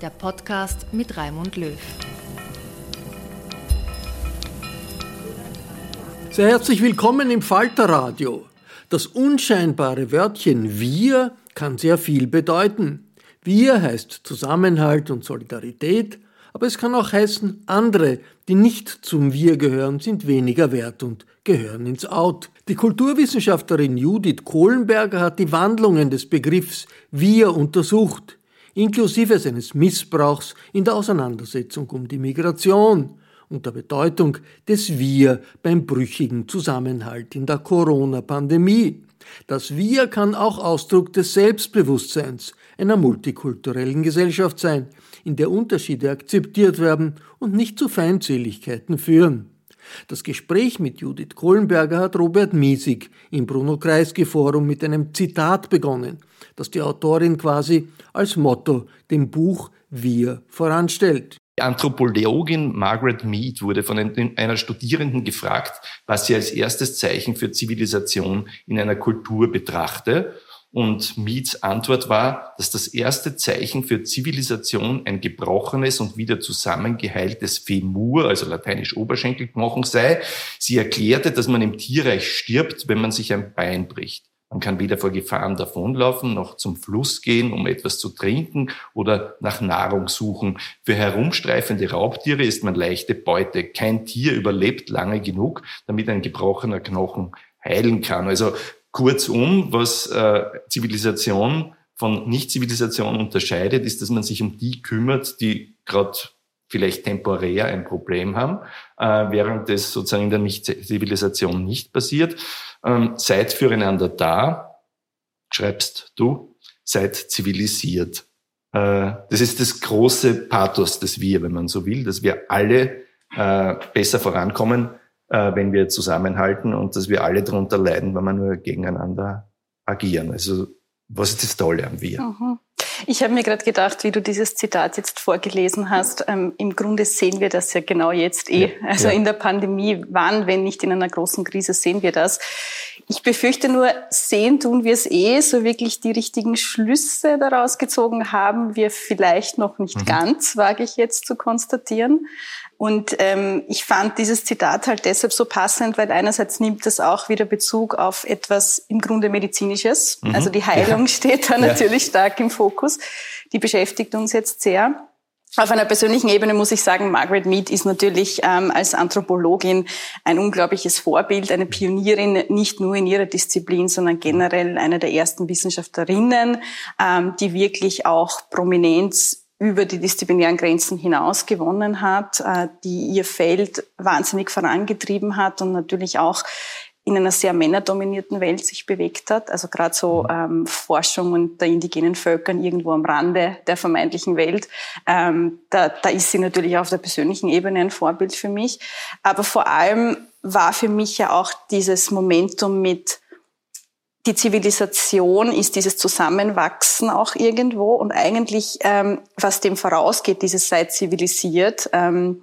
der Podcast mit Raimund Löw. Sehr herzlich willkommen im Falterradio. Das unscheinbare Wörtchen wir kann sehr viel bedeuten. Wir heißt Zusammenhalt und Solidarität, aber es kann auch heißen, andere, die nicht zum Wir gehören, sind weniger wert und gehören ins Out. Die Kulturwissenschaftlerin Judith Kohlenberger hat die Wandlungen des Begriffs Wir untersucht inklusive seines Missbrauchs in der Auseinandersetzung um die Migration und der Bedeutung des Wir beim brüchigen Zusammenhalt in der Corona-Pandemie. Das Wir kann auch Ausdruck des Selbstbewusstseins einer multikulturellen Gesellschaft sein, in der Unterschiede akzeptiert werden und nicht zu Feindseligkeiten führen. Das Gespräch mit Judith Kohlenberger hat Robert Miesig im Bruno Kreisky Forum mit einem Zitat begonnen, das die Autorin quasi als Motto dem Buch Wir voranstellt. Die Anthropologin Margaret Mead wurde von einer Studierenden gefragt, was sie als erstes Zeichen für Zivilisation in einer Kultur betrachte. Und Meads Antwort war, dass das erste Zeichen für Zivilisation ein gebrochenes und wieder zusammengeheiltes Femur, also lateinisch Oberschenkelknochen sei. Sie erklärte, dass man im Tierreich stirbt, wenn man sich ein Bein bricht. Man kann weder vor Gefahren davonlaufen, noch zum Fluss gehen, um etwas zu trinken oder nach Nahrung suchen. Für herumstreifende Raubtiere ist man leichte Beute. Kein Tier überlebt lange genug, damit ein gebrochener Knochen heilen kann. Also kurzum, was äh, Zivilisation von Nicht-Zivilisation unterscheidet, ist, dass man sich um die kümmert, die gerade vielleicht temporär ein Problem haben, äh, während das sozusagen in der Nicht-Zivilisation nicht passiert. Ähm, seid füreinander da, schreibst du, seid zivilisiert. Äh, das ist das große Pathos des Wir, wenn man so will, dass wir alle äh, besser vorankommen, äh, wenn wir zusammenhalten und dass wir alle darunter leiden, wenn wir nur gegeneinander agieren. Also was ist das Tolle am Wir? Mhm. Ich habe mir gerade gedacht, wie du dieses Zitat jetzt vorgelesen hast, ähm, im Grunde sehen wir das ja genau jetzt eh. Ja, also ja. in der Pandemie, wann, wenn nicht in einer großen Krise, sehen wir das. Ich befürchte nur, sehen tun wir es eh, so wirklich die richtigen Schlüsse daraus gezogen haben wir vielleicht noch nicht mhm. ganz, wage ich jetzt zu konstatieren. Und ähm, ich fand dieses Zitat halt deshalb so passend, weil einerseits nimmt es auch wieder Bezug auf etwas im Grunde medizinisches. Mhm. Also die Heilung ja. steht da natürlich ja. stark im Fokus. Die beschäftigt uns jetzt sehr. Auf einer persönlichen Ebene muss ich sagen, Margaret Mead ist natürlich ähm, als Anthropologin ein unglaubliches Vorbild, eine Pionierin, nicht nur in ihrer Disziplin, sondern generell eine der ersten Wissenschaftlerinnen, ähm, die wirklich auch Prominenz über die disziplinären Grenzen hinaus gewonnen hat, äh, die ihr Feld wahnsinnig vorangetrieben hat und natürlich auch in einer sehr männerdominierten Welt sich bewegt hat. Also gerade so mhm. ähm, Forschung der indigenen Völkern irgendwo am Rande der vermeintlichen Welt. Ähm, da, da ist sie natürlich auf der persönlichen Ebene ein Vorbild für mich. Aber vor allem war für mich ja auch dieses Momentum mit die Zivilisation ist dieses Zusammenwachsen auch irgendwo und eigentlich, ähm, was dem vorausgeht, dieses sei zivilisiert, ähm,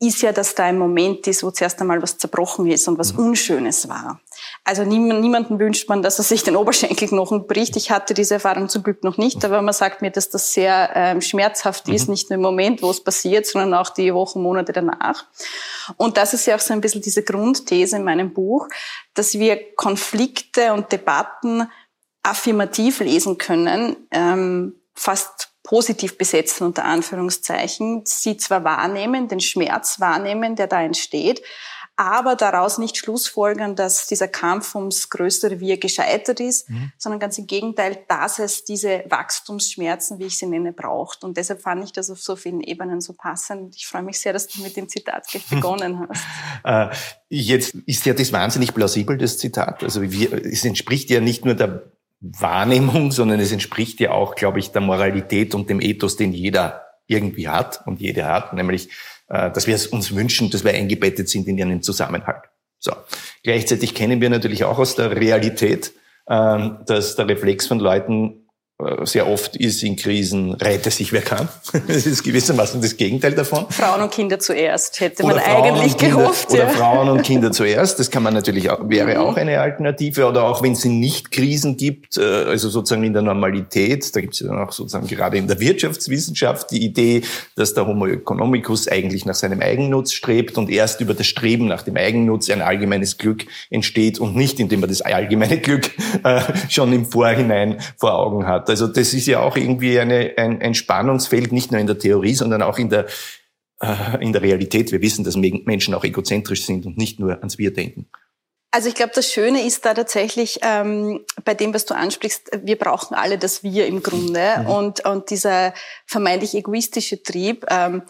ist ja, dass da ein Moment ist, wo zuerst einmal was zerbrochen ist und was mhm. Unschönes war. Also niemand, niemanden wünscht man, dass er sich den Oberschenkelknochen bricht. Ich hatte diese Erfahrung zum Glück noch nicht, aber man sagt mir, dass das sehr ähm, schmerzhaft mhm. ist, nicht nur im Moment, wo es passiert, sondern auch die Wochen, Monate danach. Und das ist ja auch so ein bisschen diese Grundthese in meinem Buch, dass wir Konflikte und Debatten affirmativ lesen können, ähm, fast positiv besetzen unter Anführungszeichen, sie zwar wahrnehmen, den Schmerz wahrnehmen, der da entsteht, aber daraus nicht schlussfolgern, dass dieser Kampf ums größere Wir gescheitert ist, mhm. sondern ganz im Gegenteil, dass es diese Wachstumsschmerzen, wie ich sie nenne, braucht. Und deshalb fand ich das auf so vielen Ebenen so passend. Ich freue mich sehr, dass du mit dem Zitat gleich begonnen hast. äh, jetzt ist ja das wahnsinnig plausibel, das Zitat. Also wir, es entspricht ja nicht nur der Wahrnehmung, sondern es entspricht ja auch, glaube ich, der Moralität und dem Ethos, den jeder irgendwie hat und jede hat, nämlich, äh, dass wir es uns wünschen, dass wir eingebettet sind in einen Zusammenhalt. So. Gleichzeitig kennen wir natürlich auch aus der Realität, ähm, dass der Reflex von Leuten sehr oft ist in Krisen, rette sich wer kann. Das ist gewissermaßen das Gegenteil davon. Frauen und Kinder zuerst, hätte oder man Frauen eigentlich Kinder, gehofft. Oder ja. Frauen und Kinder zuerst, das kann man natürlich auch, wäre mhm. auch eine Alternative. Oder auch wenn es nicht Krisen gibt, äh, also sozusagen in der Normalität, da gibt es ja dann auch sozusagen gerade in der Wirtschaftswissenschaft die Idee, dass der Homo economicus eigentlich nach seinem Eigennutz strebt und erst über das Streben nach dem Eigennutz ein allgemeines Glück entsteht und nicht, indem man das allgemeine Glück äh, schon im Vorhinein vor Augen hat. Also das ist ja auch irgendwie eine, ein, ein Spannungsfeld, nicht nur in der Theorie, sondern auch in der, äh, in der Realität. Wir wissen, dass Menschen auch egozentrisch sind und nicht nur ans Wir denken. Also ich glaube, das Schöne ist da tatsächlich ähm, bei dem, was du ansprichst, wir brauchen alle das Wir im Grunde. Mhm. Und, und dieser vermeintlich egoistische Trieb, ähm,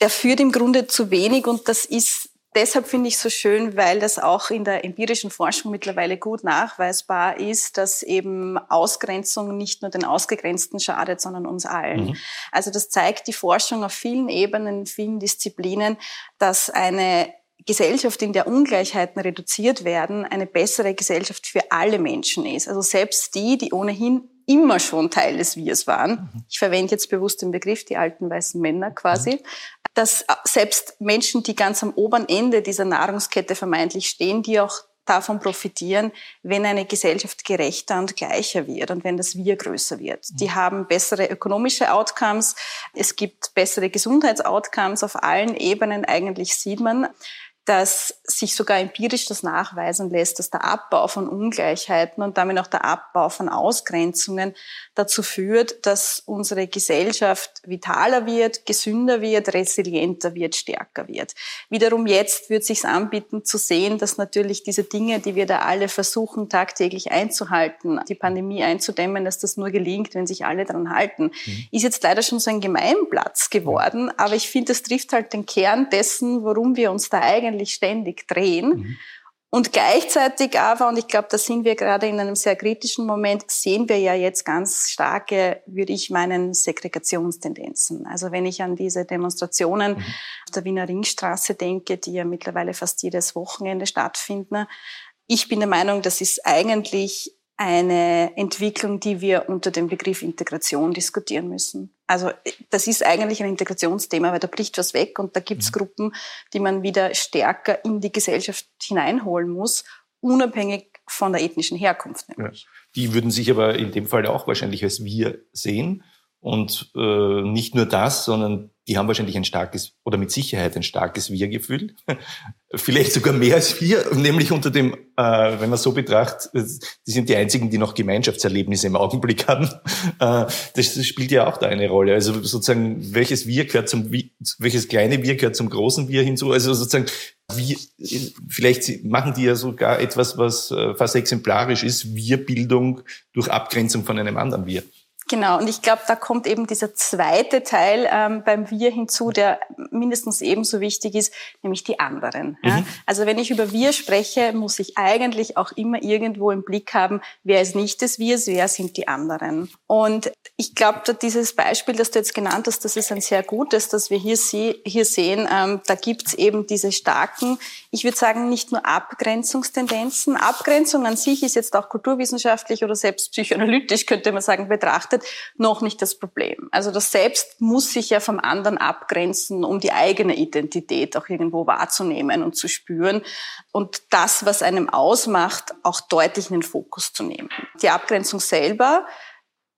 der führt im Grunde zu wenig und das ist deshalb finde ich so schön, weil das auch in der empirischen Forschung mittlerweile gut nachweisbar ist, dass eben Ausgrenzung nicht nur den Ausgegrenzten schadet, sondern uns allen. Mhm. Also das zeigt die Forschung auf vielen Ebenen, in vielen Disziplinen, dass eine Gesellschaft, in der Ungleichheiten reduziert werden, eine bessere Gesellschaft für alle Menschen ist. Also selbst die, die ohnehin immer schon Teil des Wirs waren. Mhm. Ich verwende jetzt bewusst den Begriff, die alten weißen Männer quasi. Dass selbst Menschen, die ganz am oberen Ende dieser Nahrungskette vermeintlich stehen, die auch davon profitieren, wenn eine Gesellschaft gerechter und gleicher wird und wenn das Wir größer wird. Die mhm. haben bessere ökonomische Outcomes, es gibt bessere Gesundheitsoutcomes auf allen Ebenen. Eigentlich sieht man, dass sich sogar empirisch das nachweisen lässt, dass der Abbau von Ungleichheiten und damit auch der Abbau von Ausgrenzungen dazu führt, dass unsere Gesellschaft vitaler wird, gesünder wird, resilienter wird, stärker wird. Wiederum jetzt wird sich anbieten zu sehen, dass natürlich diese Dinge, die wir da alle versuchen tagtäglich einzuhalten, die Pandemie einzudämmen, dass das nur gelingt, wenn sich alle daran halten, mhm. ist jetzt leider schon so ein Gemeinplatz geworden. Aber ich finde, das trifft halt den Kern dessen, worum wir uns da eigentlich eigentlich ständig drehen. Mhm. Und gleichzeitig aber, und ich glaube, da sind wir gerade in einem sehr kritischen Moment, sehen wir ja jetzt ganz starke, würde ich meinen, Segregationstendenzen. Also wenn ich an diese Demonstrationen mhm. auf der Wiener Ringstraße denke, die ja mittlerweile fast jedes Wochenende stattfinden, ich bin der Meinung, das ist eigentlich eine Entwicklung, die wir unter dem Begriff Integration diskutieren müssen. Also das ist eigentlich ein Integrationsthema, weil da bricht was weg und da gibt es mhm. Gruppen, die man wieder stärker in die Gesellschaft hineinholen muss, unabhängig von der ethnischen Herkunft. Ja. Die würden sich aber in dem Fall auch wahrscheinlich als wir sehen. Und äh, nicht nur das, sondern die haben wahrscheinlich ein starkes oder mit Sicherheit ein starkes Wir-Gefühl. Vielleicht sogar mehr als wir, nämlich unter dem, äh, wenn man so betrachtet, die sind die einzigen, die noch Gemeinschaftserlebnisse im Augenblick haben. Äh, das spielt ja auch da eine Rolle. Also sozusagen, welches Wir gehört zum, welches kleine Wir gehört zum großen Wir hinzu. Also sozusagen, wie, vielleicht machen die ja sogar etwas, was äh, fast exemplarisch ist, Wir-Bildung durch Abgrenzung von einem anderen Wir. Genau, und ich glaube, da kommt eben dieser zweite Teil ähm, beim Wir hinzu, der mindestens ebenso wichtig ist, nämlich die anderen. Mhm. Ja? Also wenn ich über Wir spreche, muss ich eigentlich auch immer irgendwo im Blick haben, wer ist nicht des Wirs, wer sind die anderen. Und ich glaube, dieses Beispiel, das du jetzt genannt hast, das ist ein sehr gutes, dass wir hier, sie hier sehen, ähm, da gibt's eben diese starken, ich würde sagen, nicht nur Abgrenzungstendenzen. Abgrenzung an sich ist jetzt auch kulturwissenschaftlich oder selbst psychoanalytisch, könnte man sagen, betrachtet betrachtet, noch nicht das Problem. Also das Selbst muss sich ja vom anderen abgrenzen, um die eigene Identität auch irgendwo wahrzunehmen und zu spüren und das, was einem ausmacht, auch deutlich in den Fokus zu nehmen. Die Abgrenzung selber,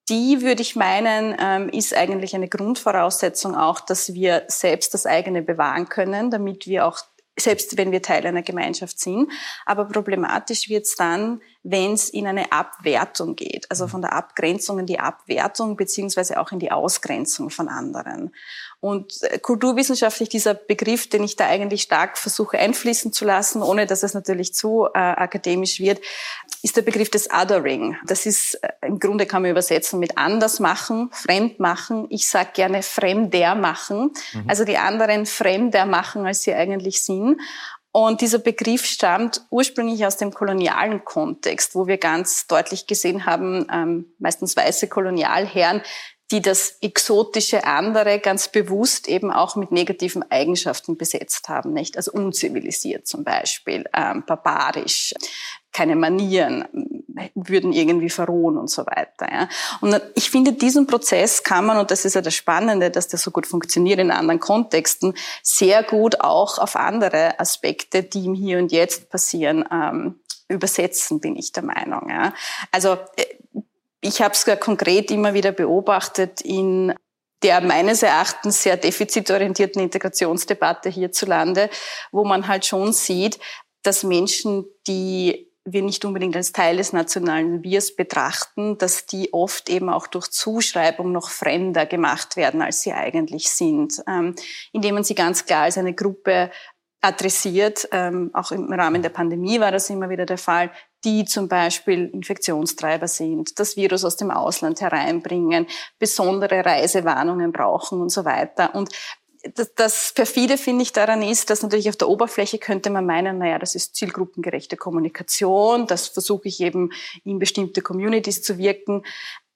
die würde ich meinen, ähm, ist eigentlich eine Grundvoraussetzung auch, dass wir selbst das eigene bewahren können, damit wir auch selbst wenn wir Teil einer Gemeinschaft sind. Aber problematisch wird es dann, wenn es in eine Abwertung geht, also von der Abgrenzung in die Abwertung beziehungsweise auch in die Ausgrenzung von anderen. Und äh, kulturwissenschaftlich dieser Begriff, den ich da eigentlich stark versuche einfließen zu lassen, ohne dass es natürlich zu äh, akademisch wird, ist der Begriff des Othering. Das ist äh, im Grunde kann man übersetzen mit anders machen, fremd machen. Ich sage gerne fremder machen, mhm. also die anderen fremder machen, als sie eigentlich sind. Und dieser Begriff stammt ursprünglich aus dem kolonialen Kontext, wo wir ganz deutlich gesehen haben, ähm, meistens weiße Kolonialherren, die das exotische andere ganz bewusst eben auch mit negativen Eigenschaften besetzt haben, nicht? Also unzivilisiert zum Beispiel, ähm, barbarisch, keine Manieren, würden irgendwie verrohen und so weiter. Ja. Und ich finde, diesen Prozess kann man, und das ist ja das Spannende, dass der so gut funktioniert in anderen Kontexten, sehr gut auch auf andere Aspekte, die im Hier und Jetzt passieren, ähm, übersetzen, bin ich der Meinung. Ja. Also äh, ich habe es konkret immer wieder beobachtet in der meines Erachtens sehr defizitorientierten Integrationsdebatte hierzulande, wo man halt schon sieht, dass Menschen, die wir nicht unbedingt als Teil des nationalen Wirs betrachten, dass die oft eben auch durch Zuschreibung noch fremder gemacht werden, als sie eigentlich sind, ähm, indem man sie ganz klar als eine Gruppe adressiert, ähm, auch im Rahmen der Pandemie war das immer wieder der Fall, die zum Beispiel Infektionstreiber sind, das Virus aus dem Ausland hereinbringen, besondere Reisewarnungen brauchen und so weiter. Und das, das perfide finde ich daran ist, dass natürlich auf der Oberfläche könnte man meinen, naja, das ist zielgruppengerechte Kommunikation, das versuche ich eben in bestimmte Communities zu wirken.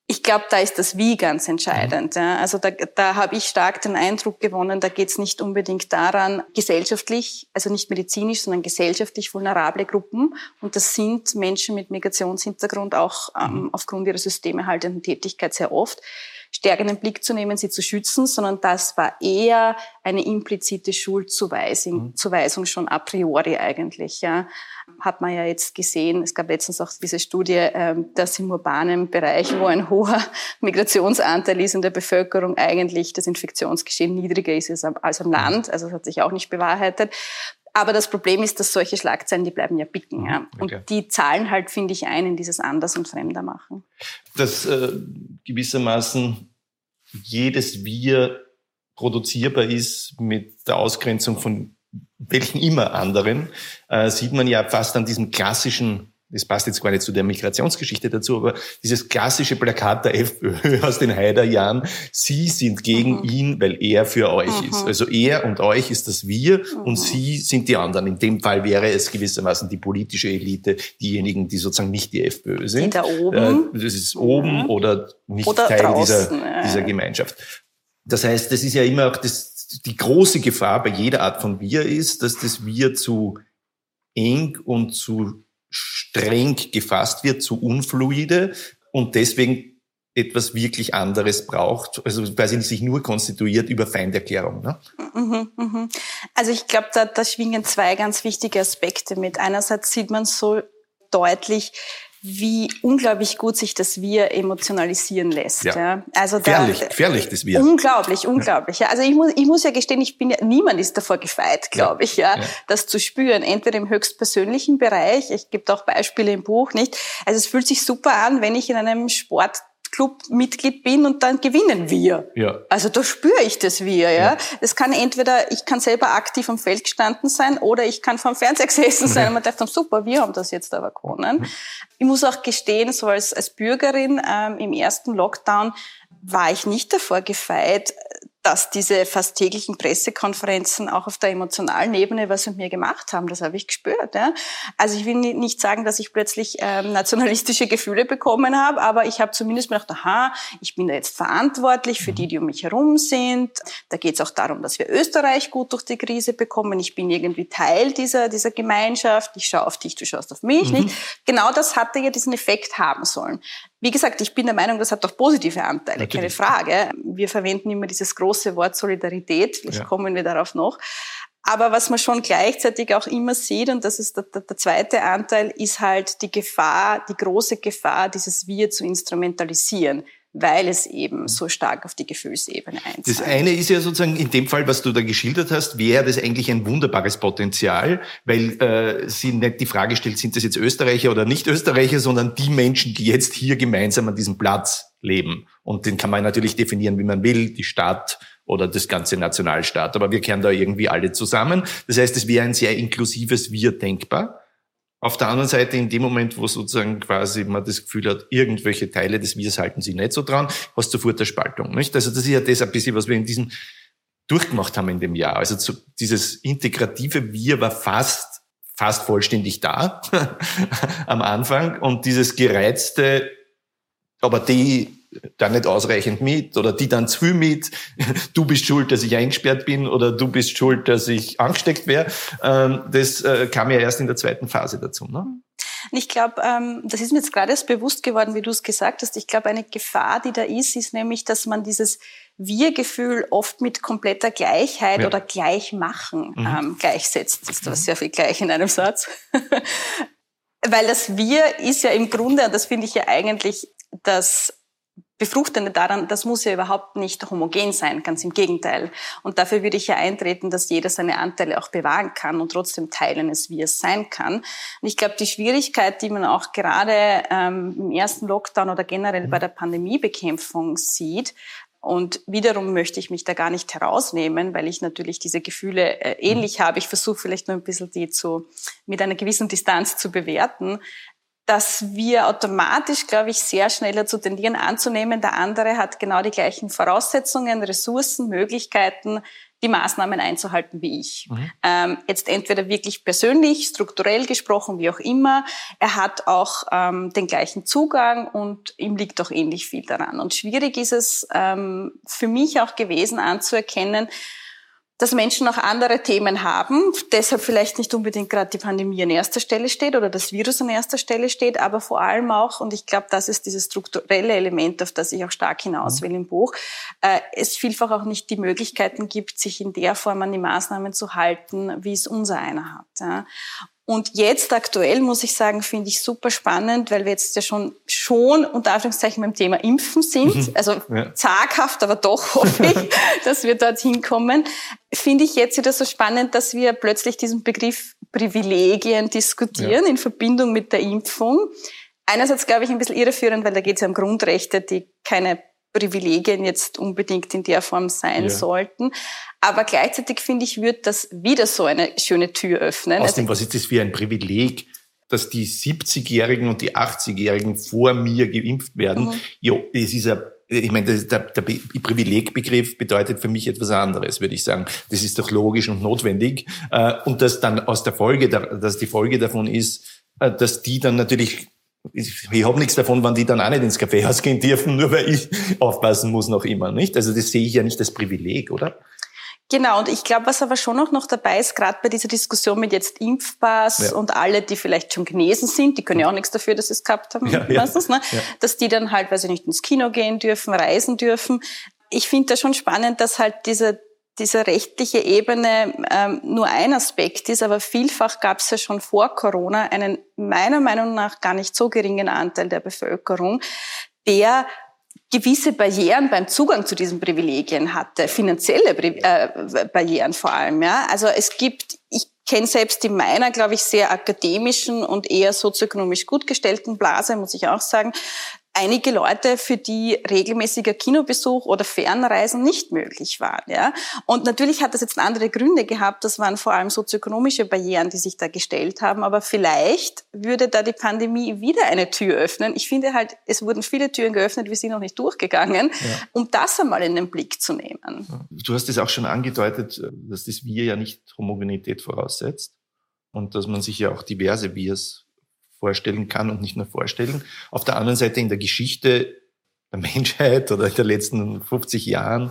Ich glaube, da ist das Wie ganz entscheidend. Ja. Also da, da habe ich stark den Eindruck gewonnen, da geht es nicht unbedingt daran, gesellschaftlich, also nicht medizinisch, sondern gesellschaftlich vulnerable Gruppen. Und das sind Menschen mit Migrationshintergrund auch ähm, mhm. aufgrund ihrer systemerhaltenden Tätigkeit sehr oft stärker in den Blick zu nehmen, sie zu schützen, sondern das war eher eine implizite Schuldzuweisung mhm. Zuweisung schon a priori eigentlich. Ja. Hat man ja jetzt gesehen, es gab letztens auch diese Studie, ähm, dass im urbanen Bereich, wo ein hoher Migrationsanteil ist in der Bevölkerung, eigentlich das Infektionsgeschehen niedriger ist als am Land. Also das hat sich auch nicht bewahrheitet. Aber das Problem ist, dass solche Schlagzeilen, die bleiben ja bicken. Ja. Und okay. die zahlen halt, finde ich, ein in dieses Anders- und Fremder machen. Dass äh, gewissermaßen jedes Wir produzierbar ist mit der Ausgrenzung von welchen immer anderen, äh, sieht man ja fast an diesem klassischen das passt jetzt gar nicht zu der Migrationsgeschichte dazu, aber dieses klassische Plakat der FPÖ aus den Haider-Jahren, Sie sind gegen mhm. ihn, weil er für euch mhm. ist. Also er und euch ist das Wir mhm. und Sie sind die anderen. In dem Fall wäre es gewissermaßen die politische Elite, diejenigen, die sozusagen nicht die FPÖ sind. Die da oben. Äh, das ist oben mhm. oder nicht oder Teil draußen, dieser, dieser Gemeinschaft. Das heißt, das ist ja immer auch das, die große Gefahr bei jeder Art von Wir ist, dass das Wir zu eng und zu streng gefasst wird, zu unfluide und deswegen etwas wirklich anderes braucht, also quasi sich nur konstituiert über Feinderklärung. Ne? Mhm, mhm. Also ich glaube, da, da schwingen zwei ganz wichtige Aspekte mit. Einerseits sieht man so deutlich, wie unglaublich gut sich das Wir emotionalisieren lässt. Ja. ja. Also da, gefährlich, gefährlich das Wir. Unglaublich, unglaublich. Ja. Also ich muss, ich muss ja gestehen, ich bin ja, niemand ist davor gefeit, glaube ja. ich, ja, ja, das zu spüren. Entweder im höchstpersönlichen Bereich, ich gebe auch Beispiele im Buch, nicht? Also es fühlt sich super an, wenn ich in einem Sport Club-Mitglied bin und dann gewinnen wir. Ja. Also da spüre ich das wir. Ja. Das kann entweder, ich kann selber aktiv am Feld gestanden sein oder ich kann vom Fernseher gesessen sein und man dachte, super, wir haben das jetzt aber gewonnen. Ich muss auch gestehen, so als, als Bürgerin ähm, im ersten Lockdown war ich nicht davor gefeit, dass diese fast täglichen Pressekonferenzen auch auf der emotionalen Ebene was mit mir gemacht haben. Das habe ich gespürt. Ja. Also ich will nicht sagen, dass ich plötzlich ähm, nationalistische Gefühle bekommen habe, aber ich habe zumindest gedacht, aha, ich bin da jetzt verantwortlich für die, die um mich herum sind. Da geht es auch darum, dass wir Österreich gut durch die Krise bekommen. Ich bin irgendwie Teil dieser, dieser Gemeinschaft. Ich schaue auf dich, du schaust auf mich. Mhm. Nicht? Genau das hatte ja diesen Effekt haben sollen. Wie gesagt, ich bin der Meinung, das hat auch positive Anteile, Natürlich. keine Frage. Wir verwenden immer dieses große Wort Solidarität, vielleicht ja. kommen wir darauf noch. Aber was man schon gleichzeitig auch immer sieht, und das ist der, der, der, zweite Anteil, ist halt die Gefahr, die große Gefahr, dieses Wir zu instrumentalisieren weil es eben mhm. so stark auf die Gefühlsebene einzahlt. Das eine ist ja sozusagen in dem Fall, was du da geschildert hast, wäre das eigentlich ein wunderbares Potenzial, weil äh, sie nicht die Frage stellt, sind das jetzt Österreicher oder nicht Österreicher, sondern die Menschen, die jetzt hier gemeinsam an diesem Platz leben. Und den kann man natürlich definieren, wie man will, die Stadt oder das ganze Nationalstaat. Aber wir kehren da irgendwie alle zusammen. Das heißt, es wäre ein sehr inklusives Wir denkbar. Auf der anderen Seite, in dem Moment, wo sozusagen quasi man das Gefühl hat, irgendwelche Teile des Wirs halten sich nicht so dran, hast du sofort eine Spaltung. Nicht? Also das ist ja das ein bisschen, was wir in diesem durchgemacht haben in dem Jahr. Also zu, dieses integrative Wir war fast, fast vollständig da am Anfang und dieses gereizte, aber die da nicht ausreichend mit oder die dann zu viel mit. Du bist schuld, dass ich eingesperrt bin oder du bist schuld, dass ich angesteckt wäre. Ähm, das äh, kam ja erst in der zweiten Phase dazu. Ne? Ich glaube, ähm, das ist mir jetzt gerade erst bewusst geworden, wie du es gesagt hast. Ich glaube, eine Gefahr, die da ist, ist nämlich, dass man dieses Wir-Gefühl oft mit kompletter Gleichheit ja. oder Gleichmachen mhm. ähm, gleichsetzt. Das ist da sehr viel gleich in einem Satz. Weil das Wir ist ja im Grunde, und das finde ich ja eigentlich das Befruchtende daran, das muss ja überhaupt nicht homogen sein, ganz im Gegenteil. Und dafür würde ich ja eintreten, dass jeder seine Anteile auch bewahren kann und trotzdem teilen es, wie es sein kann. Und ich glaube, die Schwierigkeit, die man auch gerade ähm, im ersten Lockdown oder generell bei der Pandemiebekämpfung sieht, und wiederum möchte ich mich da gar nicht herausnehmen, weil ich natürlich diese Gefühle äh, ähnlich habe. Ich versuche vielleicht nur ein bisschen die zu, mit einer gewissen Distanz zu bewerten dass wir automatisch, glaube ich, sehr schnell dazu tendieren anzunehmen, der andere hat genau die gleichen Voraussetzungen, Ressourcen, Möglichkeiten, die Maßnahmen einzuhalten wie ich. Mhm. Ähm, jetzt entweder wirklich persönlich, strukturell gesprochen, wie auch immer. Er hat auch ähm, den gleichen Zugang und ihm liegt auch ähnlich viel daran. Und schwierig ist es ähm, für mich auch gewesen anzuerkennen, dass Menschen auch andere Themen haben, deshalb vielleicht nicht unbedingt gerade die Pandemie an erster Stelle steht oder das Virus an erster Stelle steht, aber vor allem auch, und ich glaube, das ist dieses strukturelle Element, auf das ich auch stark hinaus will im Buch, äh, es vielfach auch nicht die Möglichkeiten gibt, sich in der Form an die Maßnahmen zu halten, wie es unser einer hat. Ja. Und jetzt aktuell muss ich sagen, finde ich super spannend, weil wir jetzt ja schon, schon unter Anführungszeichen beim Thema Impfen sind. Mhm. Also ja. zaghaft, aber doch hoffe ich, dass wir dorthin kommen. Finde ich jetzt wieder so spannend, dass wir plötzlich diesen Begriff Privilegien diskutieren ja. in Verbindung mit der Impfung. Einerseits glaube ich ein bisschen irreführend, weil da geht es ja um Grundrechte, die keine Privilegien jetzt unbedingt in der Form sein ja. sollten. Aber gleichzeitig finde ich, wird das wieder so eine schöne Tür öffnen. Außerdem, also, was ist das für ein Privileg, dass die 70-Jährigen und die 80-Jährigen vor mir geimpft werden? Mhm. Ja, es ist ja ich meine, der, der Privilegbegriff bedeutet für mich etwas anderes, würde ich sagen. Das ist doch logisch und notwendig. Äh, und dass dann aus der Folge, dass die Folge davon ist, äh, dass die dann natürlich ich, ich habe nichts davon, wenn die dann auch nicht ins Kaffeehaus gehen dürfen, nur weil ich aufpassen muss noch immer, nicht? Also das sehe ich ja nicht als Privileg, oder? Genau, und ich glaube, was aber schon auch noch dabei ist, gerade bei dieser Diskussion mit jetzt Impfpass ja. und alle, die vielleicht schon genesen sind, die können ja auch nichts dafür, dass sie es gehabt haben, ja, meistens, ne? Ja. dass die dann halt, weil sie nicht ins Kino gehen dürfen, reisen dürfen. Ich finde das schon spannend, dass halt diese diese rechtliche Ebene ähm, nur ein Aspekt ist, aber vielfach gab es ja schon vor Corona einen meiner Meinung nach gar nicht so geringen Anteil der Bevölkerung, der gewisse Barrieren beim Zugang zu diesen Privilegien hatte, finanzielle äh, Barrieren vor allem. Ja, also es gibt, ich kenne selbst in meiner, glaube ich, sehr akademischen und eher sozioökonomisch gut gestellten Blase, muss ich auch sagen, einige Leute, für die regelmäßiger Kinobesuch oder Fernreisen nicht möglich waren. Ja? Und natürlich hat das jetzt andere Gründe gehabt. Das waren vor allem sozioökonomische Barrieren, die sich da gestellt haben. Aber vielleicht würde da die Pandemie wieder eine Tür öffnen. Ich finde halt, es wurden viele Türen geöffnet, wir sind noch nicht durchgegangen, ja. um das einmal in den Blick zu nehmen. Du hast es auch schon angedeutet, dass das Wir ja nicht Homogenität voraussetzt und dass man sich ja auch diverse Wirs vorstellen kann und nicht nur vorstellen. Auf der anderen Seite in der Geschichte der Menschheit oder in den letzten 50 Jahren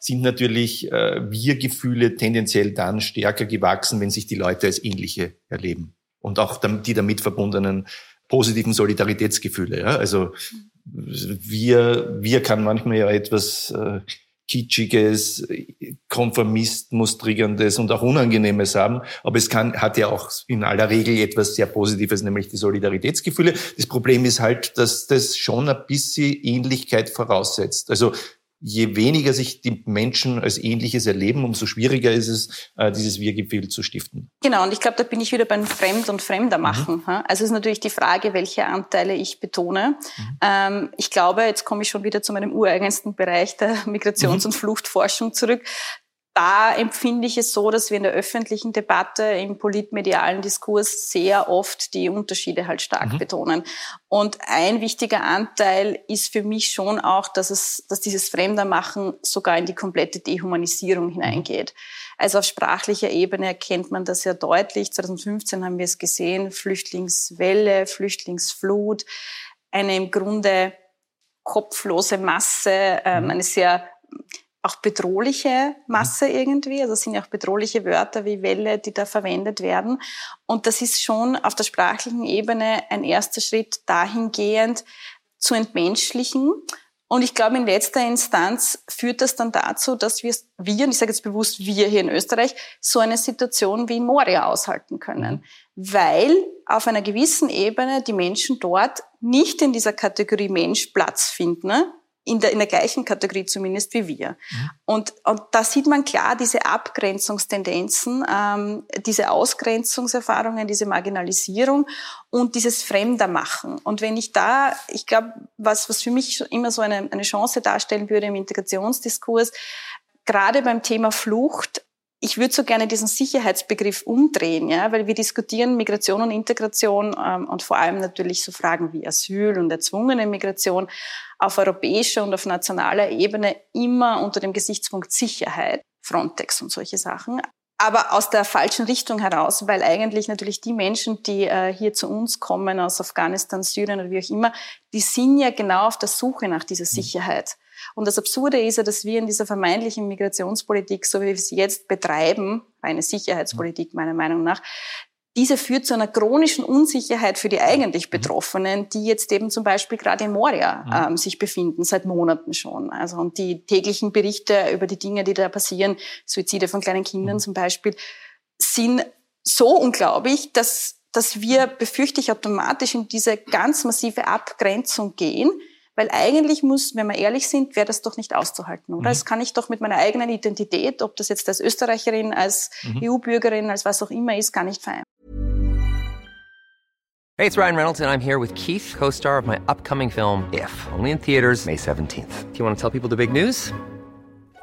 sind natürlich äh, Wir-Gefühle tendenziell dann stärker gewachsen, wenn sich die Leute als ähnliche erleben. Und auch die damit verbundenen positiven Solidaritätsgefühle. Ja? Also wir, wir kann manchmal ja etwas äh, Kitschiges, Konformistmustrigerndes und auch Unangenehmes haben. Aber es kann, hat ja auch in aller Regel etwas sehr Positives, nämlich die Solidaritätsgefühle. Das Problem ist halt, dass das schon ein bisschen Ähnlichkeit voraussetzt. Also je weniger sich die Menschen als Ähnliches erleben, umso schwieriger ist es, äh, dieses Wir-Gefühl zu stiften. Genau, und ich glaube, da bin ich wieder beim Fremd- und Fremdermachen. Mhm. Also es ist natürlich die Frage, welche Anteile ich betone. Mhm. Ähm, ich glaube, jetzt komme ich schon wieder zu meinem ureigensten Bereich der Migrations- mhm. und Fluchtforschung zurück da empfinde ich es so, dass wir in der öffentlichen Debatte, im politmedialen Diskurs sehr oft die Unterschiede halt stark mhm. betonen. Und ein wichtiger Anteil ist für mich schon auch, dass es, dass dieses Fremdermachen sogar in die komplette Dehumanisierung mhm. hineingeht. Also auf sprachlicher Ebene erkennt man das ja deutlich. 2015 haben wir es gesehen, Flüchtlingswelle, Flüchtlingsflut, eine im Grunde kopflose Masse, ähm, mhm. eine sehr auch bedrohliche Masse irgendwie. Also es sind ja auch bedrohliche Wörter wie Welle, die da verwendet werden. Und das ist schon auf der sprachlichen Ebene ein erster Schritt dahingehend zu entmenschlichen. Und ich glaube, in letzter Instanz führt das dann dazu, dass wir, wir, und ich sage jetzt bewusst wir hier in Österreich, so eine Situation wie in Moria aushalten können. Weil auf einer gewissen Ebene die Menschen dort nicht in dieser Kategorie Mensch Platz finden, ne? In der, in der gleichen Kategorie zumindest wie wir. Mhm. Und, und da sieht man klar diese Abgrenzungstendenzen, ähm, diese Ausgrenzungserfahrungen, diese Marginalisierung und dieses Fremdermachen. Und wenn ich da, ich glaube, was, was für mich immer so eine, eine Chance darstellen würde im Integrationsdiskurs, gerade beim Thema Flucht, ich würde so gerne diesen Sicherheitsbegriff umdrehen, ja, weil wir diskutieren Migration und Integration ähm, und vor allem natürlich so Fragen wie Asyl und erzwungene Migration auf europäischer und auf nationaler Ebene immer unter dem Gesichtspunkt Sicherheit, Frontex und solche Sachen. Aber aus der falschen Richtung heraus, weil eigentlich natürlich die Menschen, die äh, hier zu uns kommen aus Afghanistan, Syrien oder wie auch immer, die sind ja genau auf der Suche nach dieser mhm. Sicherheit. Und das Absurde ist ja, dass wir in dieser vermeintlichen Migrationspolitik, so wie wir sie jetzt betreiben, eine Sicherheitspolitik meiner Meinung nach, diese führt zu einer chronischen Unsicherheit für die eigentlich mhm. Betroffenen, die jetzt eben zum Beispiel gerade in Moria mhm. ähm, sich befinden, seit Monaten schon. Also und die täglichen Berichte über die Dinge, die da passieren, Suizide von kleinen Kindern mhm. zum Beispiel, sind so unglaublich, dass, dass wir, befürchte ich, automatisch in diese ganz massive Abgrenzung gehen, weil eigentlich muss, wenn wir ehrlich sind, wäre das doch nicht auszuhalten, oder? Mhm. Das kann ich doch mit meiner eigenen Identität, ob das jetzt als Österreicherin, als mhm. EU-Bürgerin, als was auch immer ist, gar nicht vereinbaren. Hey, it's Ryan Reynolds and I'm here with Keith, co-star of my upcoming film If, only in theaters May 17th. Do you want to tell people the big news?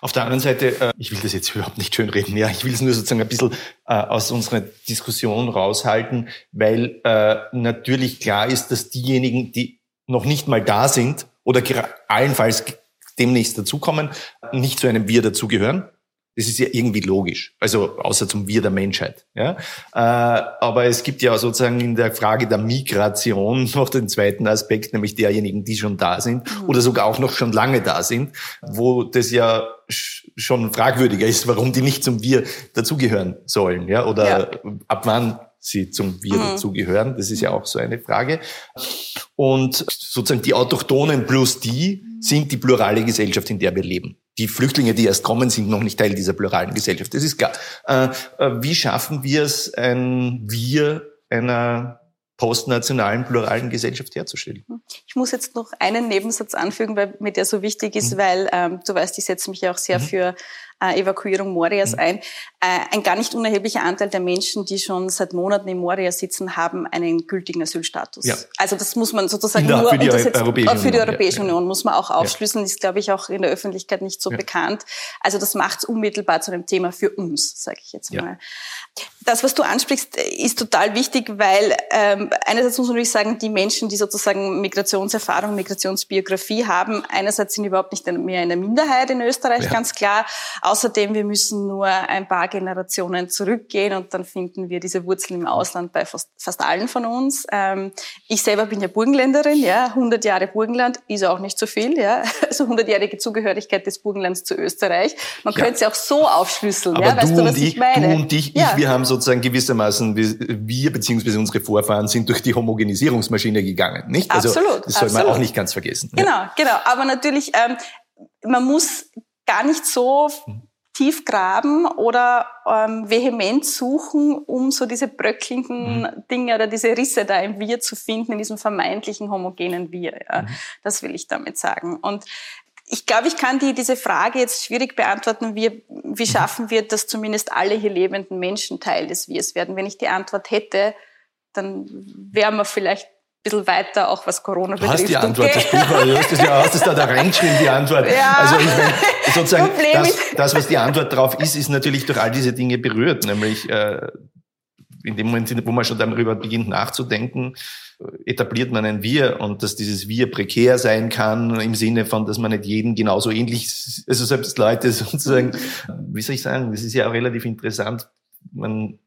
Auf der anderen Seite, äh, ich will das jetzt überhaupt nicht schönreden, ja, ich will es nur sozusagen ein bisschen äh, aus unserer Diskussion raushalten, weil äh, natürlich klar ist, dass diejenigen, die noch nicht mal da sind oder allenfalls demnächst dazukommen, nicht zu einem Wir dazugehören. Das ist ja irgendwie logisch, also außer zum Wir der Menschheit. Ja? Äh, aber es gibt ja sozusagen in der Frage der Migration noch den zweiten Aspekt, nämlich derjenigen, die schon da sind mhm. oder sogar auch noch schon lange da sind, wo das ja schon fragwürdiger ist, warum die nicht zum Wir dazugehören sollen, ja, oder ja. ab wann sie zum Wir mhm. dazugehören. Das ist ja auch so eine Frage. Und sozusagen die Autochtonen plus die sind die plurale Gesellschaft, in der wir leben. Die Flüchtlinge, die erst kommen, sind noch nicht Teil dieser pluralen Gesellschaft. Das ist klar. Äh, äh, wie schaffen wir es, ein Wir einer postnationalen, pluralen Gesellschaft herzustellen. Ich muss jetzt noch einen Nebensatz anfügen, weil mir der so wichtig ist, mhm. weil ähm, du weißt, ich setze mich ja auch sehr mhm. für äh, Evakuierung Morias mhm. ein. Äh, ein gar nicht unerheblicher Anteil der Menschen, die schon seit Monaten in Moria sitzen, haben einen gültigen Asylstatus. Ja. Also das muss man sozusagen ja, nur für die, jetzt, Europäische für die Europäische Union, Union muss man auch aufschlüsseln, ist glaube ich auch in der Öffentlichkeit nicht so bekannt. Also das macht es unmittelbar zu einem Thema für uns, sage ich jetzt mal. Das, was du ansprichst, ist total wichtig, weil ähm, einerseits muss man natürlich sagen, die Menschen, die sozusagen Migrationserfahrung, Migrationsbiografie haben, einerseits sind überhaupt nicht mehr in der Minderheit in Österreich, ganz klar. Außerdem, wir müssen nur ein paar Generationen zurückgehen und dann finden wir diese Wurzeln im Ausland bei fast, fast allen von uns. Ähm, ich selber bin ja Burgenländerin, ja, 100 Jahre Burgenland ist auch nicht so viel, ja, also 100-jährige Zugehörigkeit des Burgenlands zu Österreich. Man ja. könnte es ja auch so aufschlüsseln, Aber ja, weißt du, was ich, ich meine? Du und ich, ja. ich, wir haben sozusagen gewissermaßen, wir beziehungsweise unsere Vorfahren sind durch die Homogenisierungsmaschine gegangen, nicht? Also, absolut. Das soll absolut. man auch nicht ganz vergessen. Genau, genau. Aber natürlich, ähm, man muss gar nicht so tief graben oder ähm, vehement suchen, um so diese bröckelnden mhm. Dinge oder diese Risse da im Wir zu finden, in diesem vermeintlichen homogenen Wir. Ja. Mhm. Das will ich damit sagen. Und ich glaube, ich kann die, diese Frage jetzt schwierig beantworten, wie, wie schaffen wir, dass zumindest alle hier lebenden Menschen Teil des Wirs werden. Wenn ich die Antwort hätte, dann wären wir vielleicht bisschen weiter, auch was Corona betrifft. Du hast die Antwort, okay. das Buch, du hast das ja hast das da, da reingeschrieben, die Antwort. Ja. Also ich meine, sozusagen, das, das, was die Antwort drauf ist, ist natürlich durch all diese Dinge berührt, nämlich äh, in dem Moment, wo man schon darüber beginnt nachzudenken, etabliert man ein Wir und dass dieses Wir prekär sein kann im Sinne von, dass man nicht jeden genauso ähnlich, also selbst Leute sozusagen, wie soll ich sagen, das ist ja auch relativ interessant. Man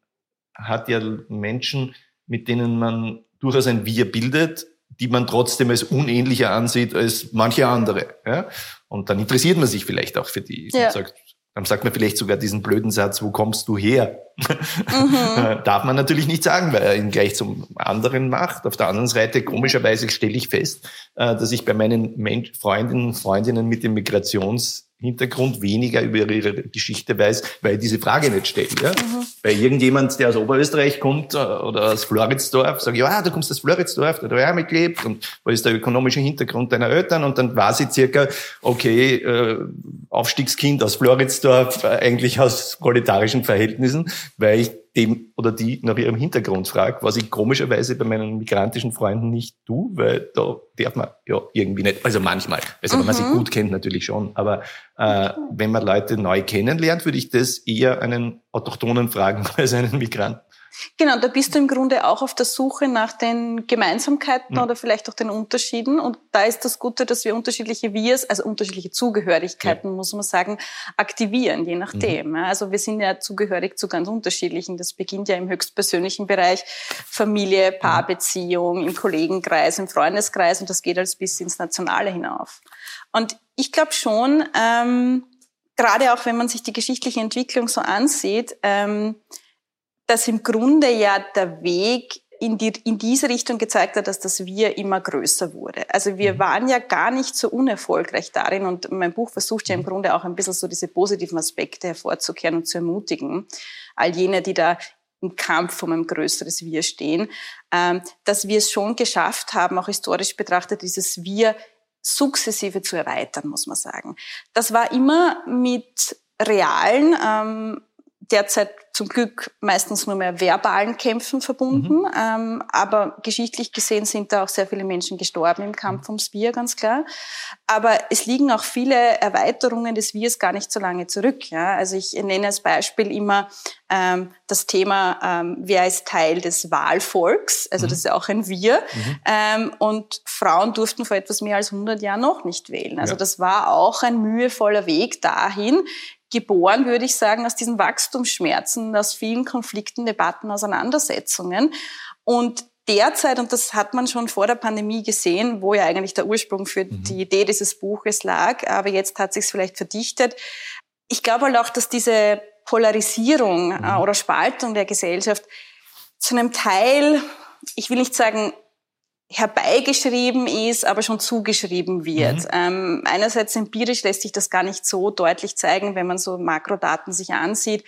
hat ja Menschen, mit denen man durchaus ein Wir bildet, die man trotzdem als unähnlicher ansieht als manche andere. Ja? Und dann interessiert man sich vielleicht auch für die. Ja. Sagt, dann sagt man vielleicht sogar diesen blöden Satz, wo kommst du her? Mhm. Darf man natürlich nicht sagen, weil er ihn gleich zum anderen macht. Auf der anderen Seite, komischerweise stelle ich fest, äh, dass ich bei meinen Freundinnen, Freundinnen mit dem Migrations Hintergrund weniger über ihre Geschichte weiß, weil diese Frage nicht stelle. Ja? Mhm. Bei irgendjemand, der aus Oberösterreich kommt äh, oder aus Floridsdorf, sage ich, ja, du kommst aus Floridsdorf, da habe ich auch mitgelebt und was ist der ökonomische Hintergrund deiner Eltern? Und dann weiß ich circa, okay, äh, Aufstiegskind aus Floridsdorf, äh, eigentlich aus proletarischen Verhältnissen, weil ich dem oder die nach ihrem Hintergrund frage, was ich komischerweise bei meinen migrantischen Freunden nicht tue, weil da darf man ja irgendwie nicht, also manchmal, also mhm. wenn man sich mhm. gut kennt natürlich schon, aber äh, wenn man Leute neu kennenlernt, würde ich das eher einen Autochtonen fragen als einen Migranten. Genau, da bist du im Grunde auch auf der Suche nach den Gemeinsamkeiten mhm. oder vielleicht auch den Unterschieden. Und da ist das Gute, dass wir unterschiedliche Wirs, also unterschiedliche Zugehörigkeiten, ja. muss man sagen, aktivieren, je nachdem. Mhm. Also wir sind ja zugehörig zu ganz unterschiedlichen. Das beginnt ja im höchstpersönlichen Bereich Familie, mhm. Paarbeziehung, im Kollegenkreis, im Freundeskreis und das geht als bis ins Nationale hinauf. Und ich glaube schon, ähm, gerade auch wenn man sich die geschichtliche Entwicklung so ansieht, ähm, dass im Grunde ja der Weg in, die, in diese Richtung gezeigt hat, dass das Wir immer größer wurde. Also wir mhm. waren ja gar nicht so unerfolgreich darin und mein Buch versucht ja im. Grunde auch ein bisschen so diese positiven Aspekte hervorzukehren und zu ermutigen. All jene, die da im Kampf um ein größeres Wir stehen, ähm, dass wir es schon geschafft haben, auch historisch betrachtet, dieses Wir sukzessive zu erweitern, muss man sagen. Das war immer mit realen ähm, derzeit zum Glück meistens nur mehr verbalen Kämpfen verbunden. Mhm. Ähm, aber geschichtlich gesehen sind da auch sehr viele Menschen gestorben im Kampf mhm. ums Bier, ganz klar. Aber es liegen auch viele Erweiterungen des Wirs gar nicht so lange zurück. Ja? Also ich nenne als Beispiel immer ähm, das Thema, ähm, wer ist Teil des Wahlvolks? Also mhm. das ist auch ein Wir. Mhm. Ähm, und Frauen durften vor etwas mehr als 100 Jahren noch nicht wählen. Also ja. das war auch ein mühevoller Weg dahin, geboren, würde ich sagen, aus diesen Wachstumsschmerzen, aus vielen Konflikten, Debatten, Auseinandersetzungen. Und derzeit, und das hat man schon vor der Pandemie gesehen, wo ja eigentlich der Ursprung für mhm. die Idee dieses Buches lag, aber jetzt hat sich vielleicht verdichtet. Ich glaube halt auch, dass diese Polarisierung mhm. äh, oder Spaltung der Gesellschaft zu einem Teil, ich will nicht sagen herbeigeschrieben ist, aber schon zugeschrieben wird. Mhm. Ähm, einerseits empirisch lässt sich das gar nicht so deutlich zeigen, wenn man so Makrodaten sich ansieht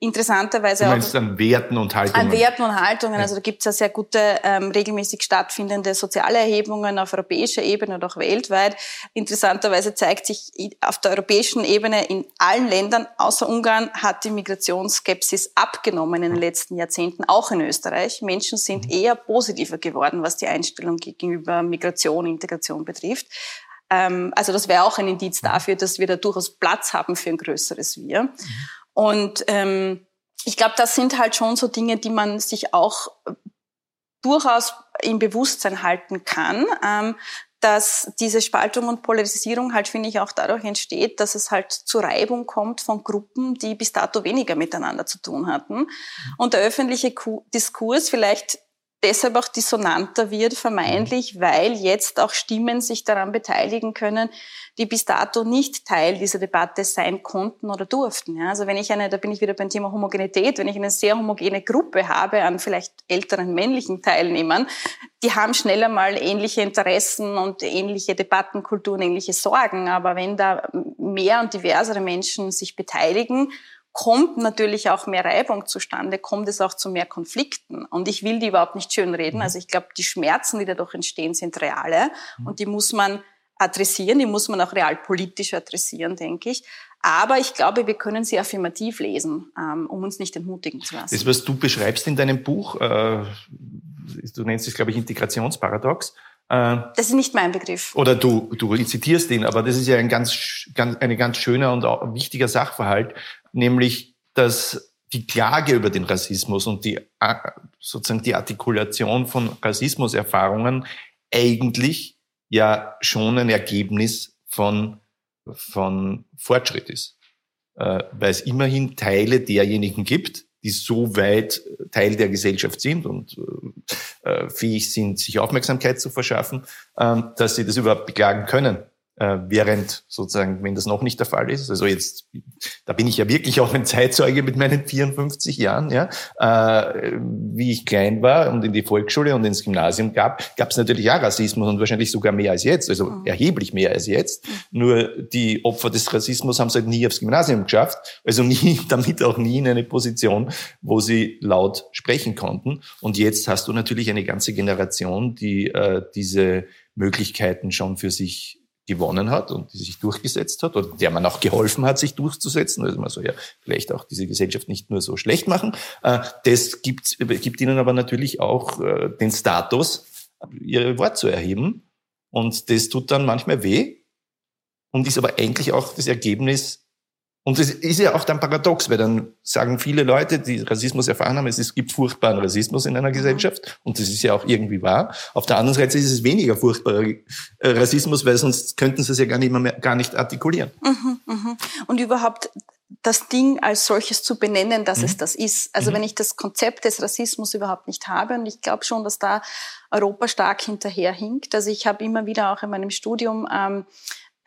interessanterweise du meinst auch an Werten und Haltungen. An Werten und Haltungen. Also da gibt es ja sehr gute, ähm, regelmäßig stattfindende soziale Erhebungen auf europäischer Ebene und auch weltweit. Interessanterweise zeigt sich auf der europäischen Ebene in allen Ländern außer Ungarn hat die Migrationsskepsis abgenommen in den letzten Jahrzehnten, auch in Österreich. Menschen sind mhm. eher positiver geworden, was die Einstellung gegenüber Migration, Integration betrifft. Ähm, also das wäre auch ein Indiz dafür, dass wir da durchaus Platz haben für ein größeres Wir. Mhm. Und ähm, ich glaube, das sind halt schon so Dinge, die man sich auch durchaus im Bewusstsein halten kann, ähm, dass diese Spaltung und Polarisierung halt, finde ich, auch dadurch entsteht, dass es halt zu Reibung kommt von Gruppen, die bis dato weniger miteinander zu tun hatten. Und der öffentliche Diskurs vielleicht deshalb auch dissonanter wird, vermeintlich, mhm. weil jetzt auch Stimmen sich daran beteiligen können, die bis dato nicht Teil dieser Debatte sein konnten oder durften. Ja, also wenn ich eine, da bin ich wieder beim Thema Homogenität, wenn ich eine sehr homogene Gruppe habe an vielleicht älteren männlichen Teilnehmern, die haben schneller mal ähnliche Interessen und ähnliche Debattenkulturen, ähnliche Sorgen. Aber wenn da mehr und diversere Menschen sich beteiligen kommt natürlich auch mehr Reibung zustande, kommt es auch zu mehr Konflikten. Und ich will die überhaupt nicht schönreden. Mhm. Also ich glaube, die Schmerzen, die dadurch entstehen, sind reale mhm. und die muss man adressieren, die muss man auch realpolitisch adressieren, denke ich. Aber ich glaube, wir können sie affirmativ lesen, ähm, um uns nicht entmutigen zu lassen. Das, was du beschreibst in deinem Buch, äh, du nennst es, glaube ich, Integrationsparadox, das ist nicht mein Begriff. Oder du, du zitierst ihn, aber das ist ja ein ganz, ganz, eine ganz schöner und auch wichtiger Sachverhalt, nämlich dass die Klage über den Rassismus und die äh, sozusagen die Artikulation von Rassismuserfahrungen eigentlich ja schon ein Ergebnis von, von Fortschritt ist. Äh, weil es immerhin Teile derjenigen gibt, die so weit Teil der Gesellschaft sind und äh, fähig sind, sich Aufmerksamkeit zu verschaffen, äh, dass sie das überhaupt beklagen können äh, während sozusagen, wenn das noch nicht der Fall ist, also jetzt, da bin ich ja wirklich auch ein Zeitzeuge mit meinen 54 Jahren, ja, äh, wie ich klein war und in die Volksschule und ins Gymnasium gab, gab es natürlich auch Rassismus und wahrscheinlich sogar mehr als jetzt, also mhm. erheblich mehr als jetzt. Mhm. Nur die Opfer des Rassismus haben es halt nie aufs Gymnasium geschafft, also nie, damit auch nie in eine Position, wo sie laut sprechen konnten. Und jetzt hast du natürlich eine ganze Generation, die äh, diese Möglichkeiten schon für sich gewonnen hat und die sich durchgesetzt hat oder der man auch geholfen hat, sich durchzusetzen. Also man soll ja vielleicht auch diese Gesellschaft nicht nur so schlecht machen. Äh, das gibt, gibt ihnen aber natürlich auch äh, den Status, ihr Wort zu erheben. Und das tut dann manchmal weh und ist aber eigentlich auch das Ergebnis und das ist ja auch dann paradox, weil dann sagen viele Leute, die Rassismus erfahren haben, es gibt furchtbaren Rassismus in einer mhm. Gesellschaft. Und das ist ja auch irgendwie wahr. Auf der anderen Seite ist es weniger furchtbarer äh, Rassismus, weil sonst könnten sie es ja gar nicht, mehr, gar nicht artikulieren. Mhm, mh. Und überhaupt das Ding als solches zu benennen, dass mhm. es das ist. Also mhm. wenn ich das Konzept des Rassismus überhaupt nicht habe, und ich glaube schon, dass da Europa stark hinterherhinkt. Also ich habe immer wieder auch in meinem Studium ähm,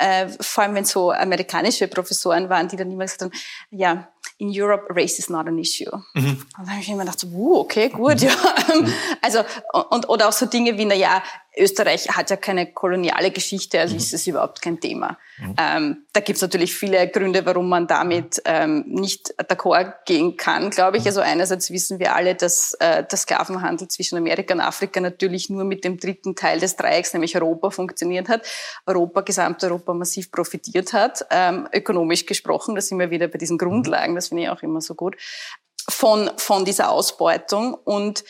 äh, vor allem wenn so amerikanische Professoren waren, die dann immer gesagt haben, ja, in Europe race is not an issue. Mhm. Und dann habe ich immer gedacht, so, uh, okay, gut, ja. Mhm. Also, und, oder auch so Dinge wie, na ja, Österreich hat ja keine koloniale Geschichte, also mhm. ist es überhaupt kein Thema. Mhm. Ähm, da gibt es natürlich viele Gründe, warum man damit ähm, nicht d'accord gehen kann, glaube ich. Mhm. Also einerseits wissen wir alle, dass äh, der Sklavenhandel zwischen Amerika und Afrika natürlich nur mit dem dritten Teil des Dreiecks, nämlich Europa, funktioniert hat. Europa, Gesamteuropa massiv profitiert hat, ähm, ökonomisch gesprochen. Da sind wir wieder bei diesen mhm. Grundlagen, das finde ich auch immer so gut von, von dieser Ausbeutung. Und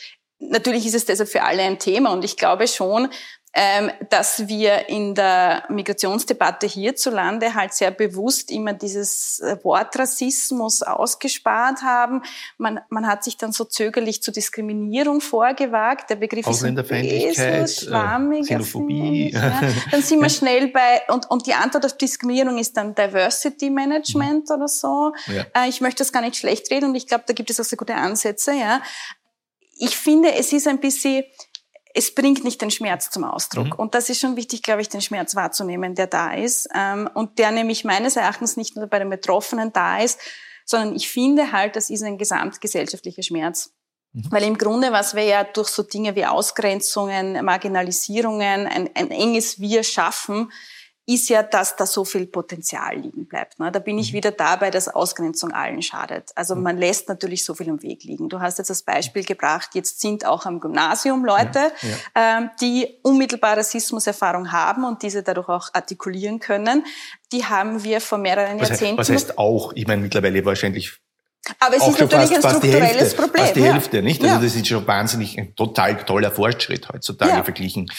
natürlich ist es deshalb für alle ein Thema und ich glaube schon, ähm, dass wir in der Migrationsdebatte hierzulande halt sehr bewusst immer dieses äh, Wort Rassismus ausgespart haben. Man, man hat sich dann so zögerlich zur Diskriminierung vorgewagt. Der Begriff ist ein bisschen schwammig. Xenophobie. Ja. Dann sind wir schnell bei, und, und die Antwort auf Diskriminierung ist dann Diversity Management mhm. oder so. Ja. Äh, ich möchte das gar nicht schlecht reden und ich glaube, da gibt es auch sehr gute Ansätze. Ja ich finde, es ist ein bisschen, es bringt nicht den Schmerz zum Ausdruck. Mhm. Und das ist schon wichtig, glaube ich, den Schmerz wahrzunehmen, der da ist. Ähm, und der nämlich meines Erachtens nicht nur bei den Betroffenen da ist, sondern ich finde halt, das ist ein gesamtgesellschaftlicher Schmerz. Mhm. Weil im Grunde, was wir ja durch so Dinge wie Ausgrenzungen, Marginalisierungen, ein, ein enges Wir schaffen, ist ja, dass da so viel Potenzial liegen bleibt. Ne? Da bin ich mhm. wieder dabei, dass Ausgrenzung allen schadet. Also mhm. man lässt natürlich so viel im Weg liegen. Du hast jetzt das Beispiel gebracht, jetzt sind auch am Gymnasium Leute, ja, ja. Ähm, die unmittelbar Rassismuserfahrung haben und diese dadurch auch artikulieren können. Die haben wir vor mehreren was Jahrzehnten. Heißt, was heißt auch? Ich meine, mittlerweile wahrscheinlich aber es ist natürlich fast, ein strukturelles Hälfte, Problem. Fast die Hälfte, ja. nicht? Also das ist schon wahnsinnig ein total toller Fortschritt heutzutage verglichen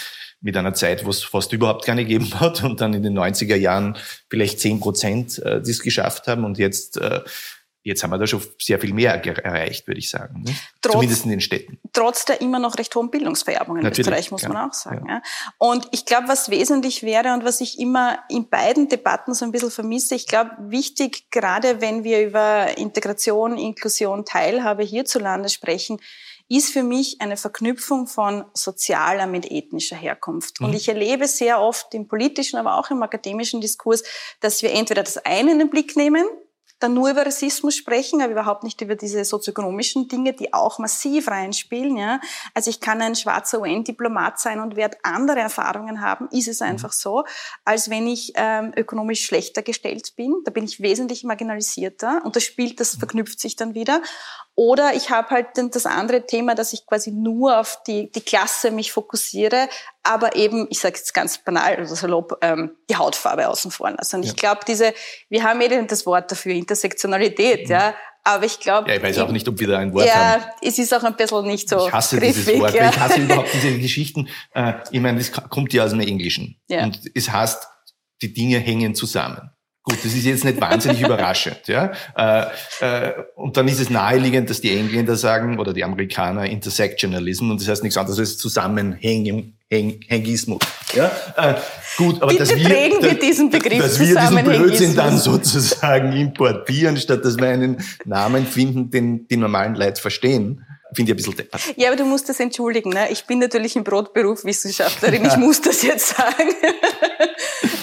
mit einer Zeit, wo es fast überhaupt keine gegeben hat und dann in den 90er Jahren vielleicht 10 Prozent äh, das geschafft haben und jetzt äh, Jetzt haben wir da schon sehr viel mehr erreicht, würde ich sagen. Ne? Trotz, Zumindest in den Städten. Trotz der immer noch recht hohen Bildungsvererbung in Natürlich, Österreich, muss ja, man auch sagen. Ja. Und ich glaube, was wesentlich wäre und was ich immer in beiden Debatten so ein bisschen vermisse, ich glaube, wichtig, gerade wenn wir über Integration, Inklusion, Teilhabe hierzulande sprechen, ist für mich eine Verknüpfung von sozialer mit ethnischer Herkunft. Mhm. Und ich erlebe sehr oft im politischen, aber auch im akademischen Diskurs, dass wir entweder das eine in den Blick nehmen, dann nur über Rassismus sprechen, aber überhaupt nicht über diese sozioökonomischen Dinge, die auch massiv reinspielen. Ja? Also ich kann ein schwarzer UN-Diplomat sein und werde andere Erfahrungen haben, ist es mhm. einfach so, als wenn ich ähm, ökonomisch schlechter gestellt bin. Da bin ich wesentlich marginalisierter und das spielt, das mhm. verknüpft sich dann wieder. Oder ich habe halt das andere Thema, dass ich quasi nur auf die, die Klasse mich fokussiere, aber eben, ich sage jetzt ganz banal, also salopp, ähm, die Hautfarbe außen vor lasse. Und ja. ich glaube, diese, wir haben eh das Wort dafür, Intersektionalität, mhm. ja, aber ich glaube. Ja, ich weiß auch nicht, ob wir da ein Wort ja, haben. Ja, es ist auch ein bisschen nicht so. Ich hasse griffig, dieses Wort. Ja. Ich hasse überhaupt diese Geschichten. Äh, ich meine, das kommt ja aus dem Englischen. Ja. Und es heißt, die Dinge hängen zusammen. Gut, das ist jetzt nicht wahnsinnig überraschend, ja. Äh, äh, und dann ist es naheliegend, dass die Engländer sagen oder die Amerikaner Intersectionalism und das heißt nichts anderes als Zusammenhängen, Hängismus. Ja, äh, gut, aber Bitte dass wir, prägen wir diesen Begriff dass wir diesen Blödsinn dann sozusagen importieren, statt dass wir einen Namen finden, den die normalen Leute verstehen, finde ich ein bisschen deppert. Ja, aber du musst das entschuldigen. Ne? Ich bin natürlich im Brotberuf Wissenschaftlerin. Ich muss das jetzt sagen.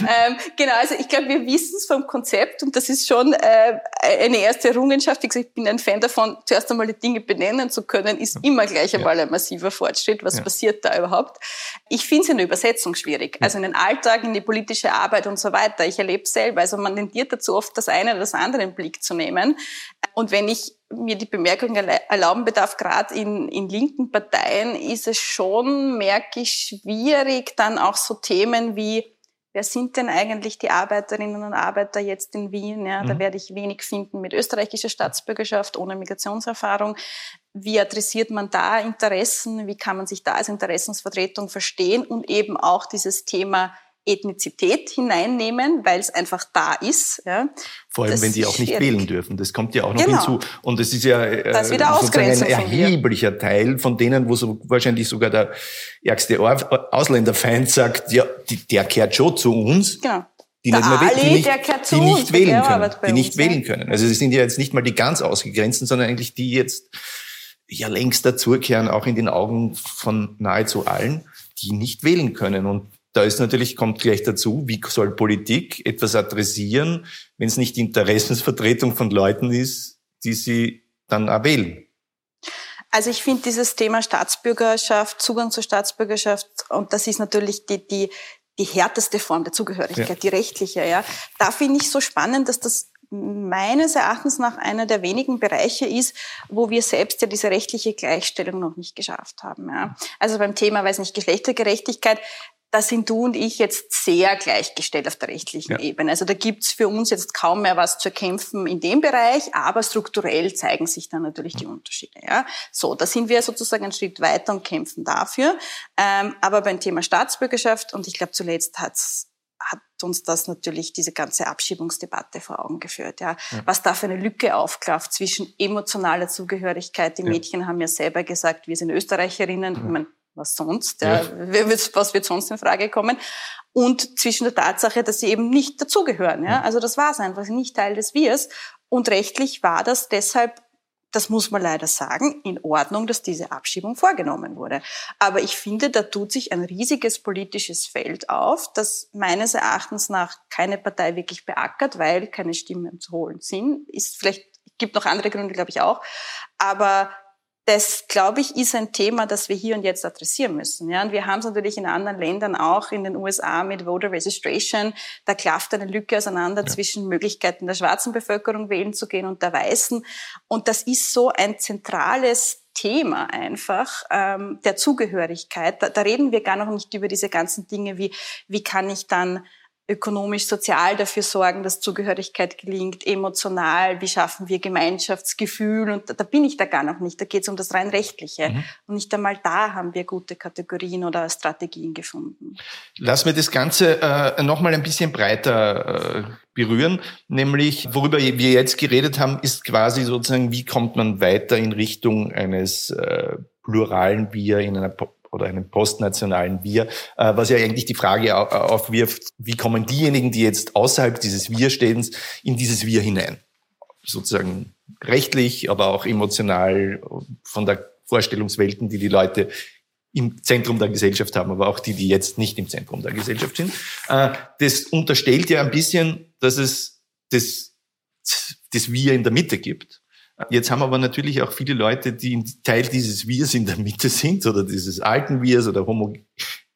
ähm, genau, also ich glaube, wir wissen es vom Konzept und das ist schon äh, eine erste Errungenschaft. Wie gesagt, ich bin ein Fan davon, zuerst einmal die Dinge benennen zu können, ist immer gleich einmal ja. ein massiver Fortschritt. Was ja. passiert da überhaupt? Ich finde es in der Übersetzung schwierig. Also in den Alltag, in die politische Arbeit und so weiter. Ich erlebe es selber. Also man tendiert dazu oft, das eine oder das andere im Blick zu nehmen. Und wenn ich mir die Bemerkung erlauben bedarf, gerade in, in linken Parteien ist es schon, merke ich, schwierig, dann auch so Themen wie, wer sind denn eigentlich die Arbeiterinnen und Arbeiter jetzt in Wien? Ja, mhm. Da werde ich wenig finden mit österreichischer Staatsbürgerschaft, ohne Migrationserfahrung. Wie adressiert man da Interessen? Wie kann man sich da als Interessensvertretung verstehen? Und eben auch dieses Thema Ethnizität hineinnehmen, weil es einfach da ist. Ja. Vor allem, das wenn die auch nicht wählen dürfen. Das kommt ja auch noch genau. hinzu. Und es ist ja äh, das sozusagen ein erheblicher Teil von denen, wo so wahrscheinlich sogar der ärgste Ausländerfeind sagt, ja, die, der kehrt schon zu uns. Genau. Die nicht, mehr, die nicht, die nicht wählen können. Die nicht wählen können. Also es sind ja jetzt nicht mal die ganz ausgegrenzten, sondern eigentlich die jetzt ja längst dazukehren, auch in den Augen von nahezu allen, die nicht wählen können. Und da ist natürlich, kommt gleich dazu, wie soll Politik etwas adressieren, wenn es nicht die Interessensvertretung von Leuten ist, die sie dann auch wählen. Also ich finde dieses Thema Staatsbürgerschaft, Zugang zur Staatsbürgerschaft, und das ist natürlich die, die, die härteste Form der Zugehörigkeit, ja. die rechtliche, ja. Da finde ich so spannend, dass das meines Erachtens nach einer der wenigen Bereiche ist, wo wir selbst ja diese rechtliche Gleichstellung noch nicht geschafft haben. Ja. Also beim Thema, weiß nicht, Geschlechtergerechtigkeit, da sind du und ich jetzt sehr gleichgestellt auf der rechtlichen ja. Ebene. Also da gibt's für uns jetzt kaum mehr was zu erkämpfen in dem Bereich, aber strukturell zeigen sich dann natürlich die Unterschiede. Ja? So, da sind wir sozusagen einen Schritt weiter und kämpfen dafür. Ähm, aber beim Thema Staatsbürgerschaft, und ich glaube zuletzt hat's hat uns das natürlich diese ganze Abschiebungsdebatte vor Augen geführt. Ja. ja. Was da für eine Lücke aufklafft zwischen emotionaler Zugehörigkeit. Die Mädchen haben ja selber gesagt, wir sind Österreicherinnen. Ja. Meine, was sonst, ja. ja. was wird sonst in Frage kommen? Und zwischen der Tatsache, dass sie eben nicht dazugehören. Ja? Also das war es einfach, nicht Teil des Wirs. Und rechtlich war das deshalb, das muss man leider sagen, in Ordnung, dass diese Abschiebung vorgenommen wurde. Aber ich finde, da tut sich ein riesiges politisches Feld auf, das meines Erachtens nach keine Partei wirklich beackert, weil keine Stimmen zu holen sind. Ist vielleicht, gibt noch andere Gründe, glaube ich auch. Aber das, glaube ich, ist ein Thema, das wir hier und jetzt adressieren müssen. Ja, und wir haben es natürlich in anderen Ländern auch, in den USA mit Voter Registration. Da klafft eine Lücke auseinander ja. zwischen Möglichkeiten der schwarzen Bevölkerung wählen zu gehen und der weißen. Und das ist so ein zentrales Thema einfach ähm, der Zugehörigkeit. Da, da reden wir gar noch nicht über diese ganzen Dinge wie, wie kann ich dann ökonomisch, sozial dafür sorgen, dass Zugehörigkeit gelingt, emotional, wie schaffen wir Gemeinschaftsgefühl und da, da bin ich da gar noch nicht. Da geht es um das rein rechtliche. Mhm. Und nicht einmal da haben wir gute Kategorien oder Strategien gefunden. Lass mir das Ganze äh, nochmal ein bisschen breiter äh, berühren, nämlich worüber wir jetzt geredet haben, ist quasi sozusagen, wie kommt man weiter in Richtung eines äh, pluralen Wir in einer oder einem postnationalen Wir, äh, was ja eigentlich die Frage aufwirft, wie kommen diejenigen, die jetzt außerhalb dieses Wir-Stehens, in dieses Wir hinein? Sozusagen rechtlich, aber auch emotional von der Vorstellungswelten, die die Leute im Zentrum der Gesellschaft haben, aber auch die, die jetzt nicht im Zentrum der Gesellschaft sind. Äh, das unterstellt ja ein bisschen, dass es das, das Wir in der Mitte gibt. Jetzt haben aber natürlich auch viele Leute, die Teil dieses Wirs in der Mitte sind oder dieses alten Wirs oder homo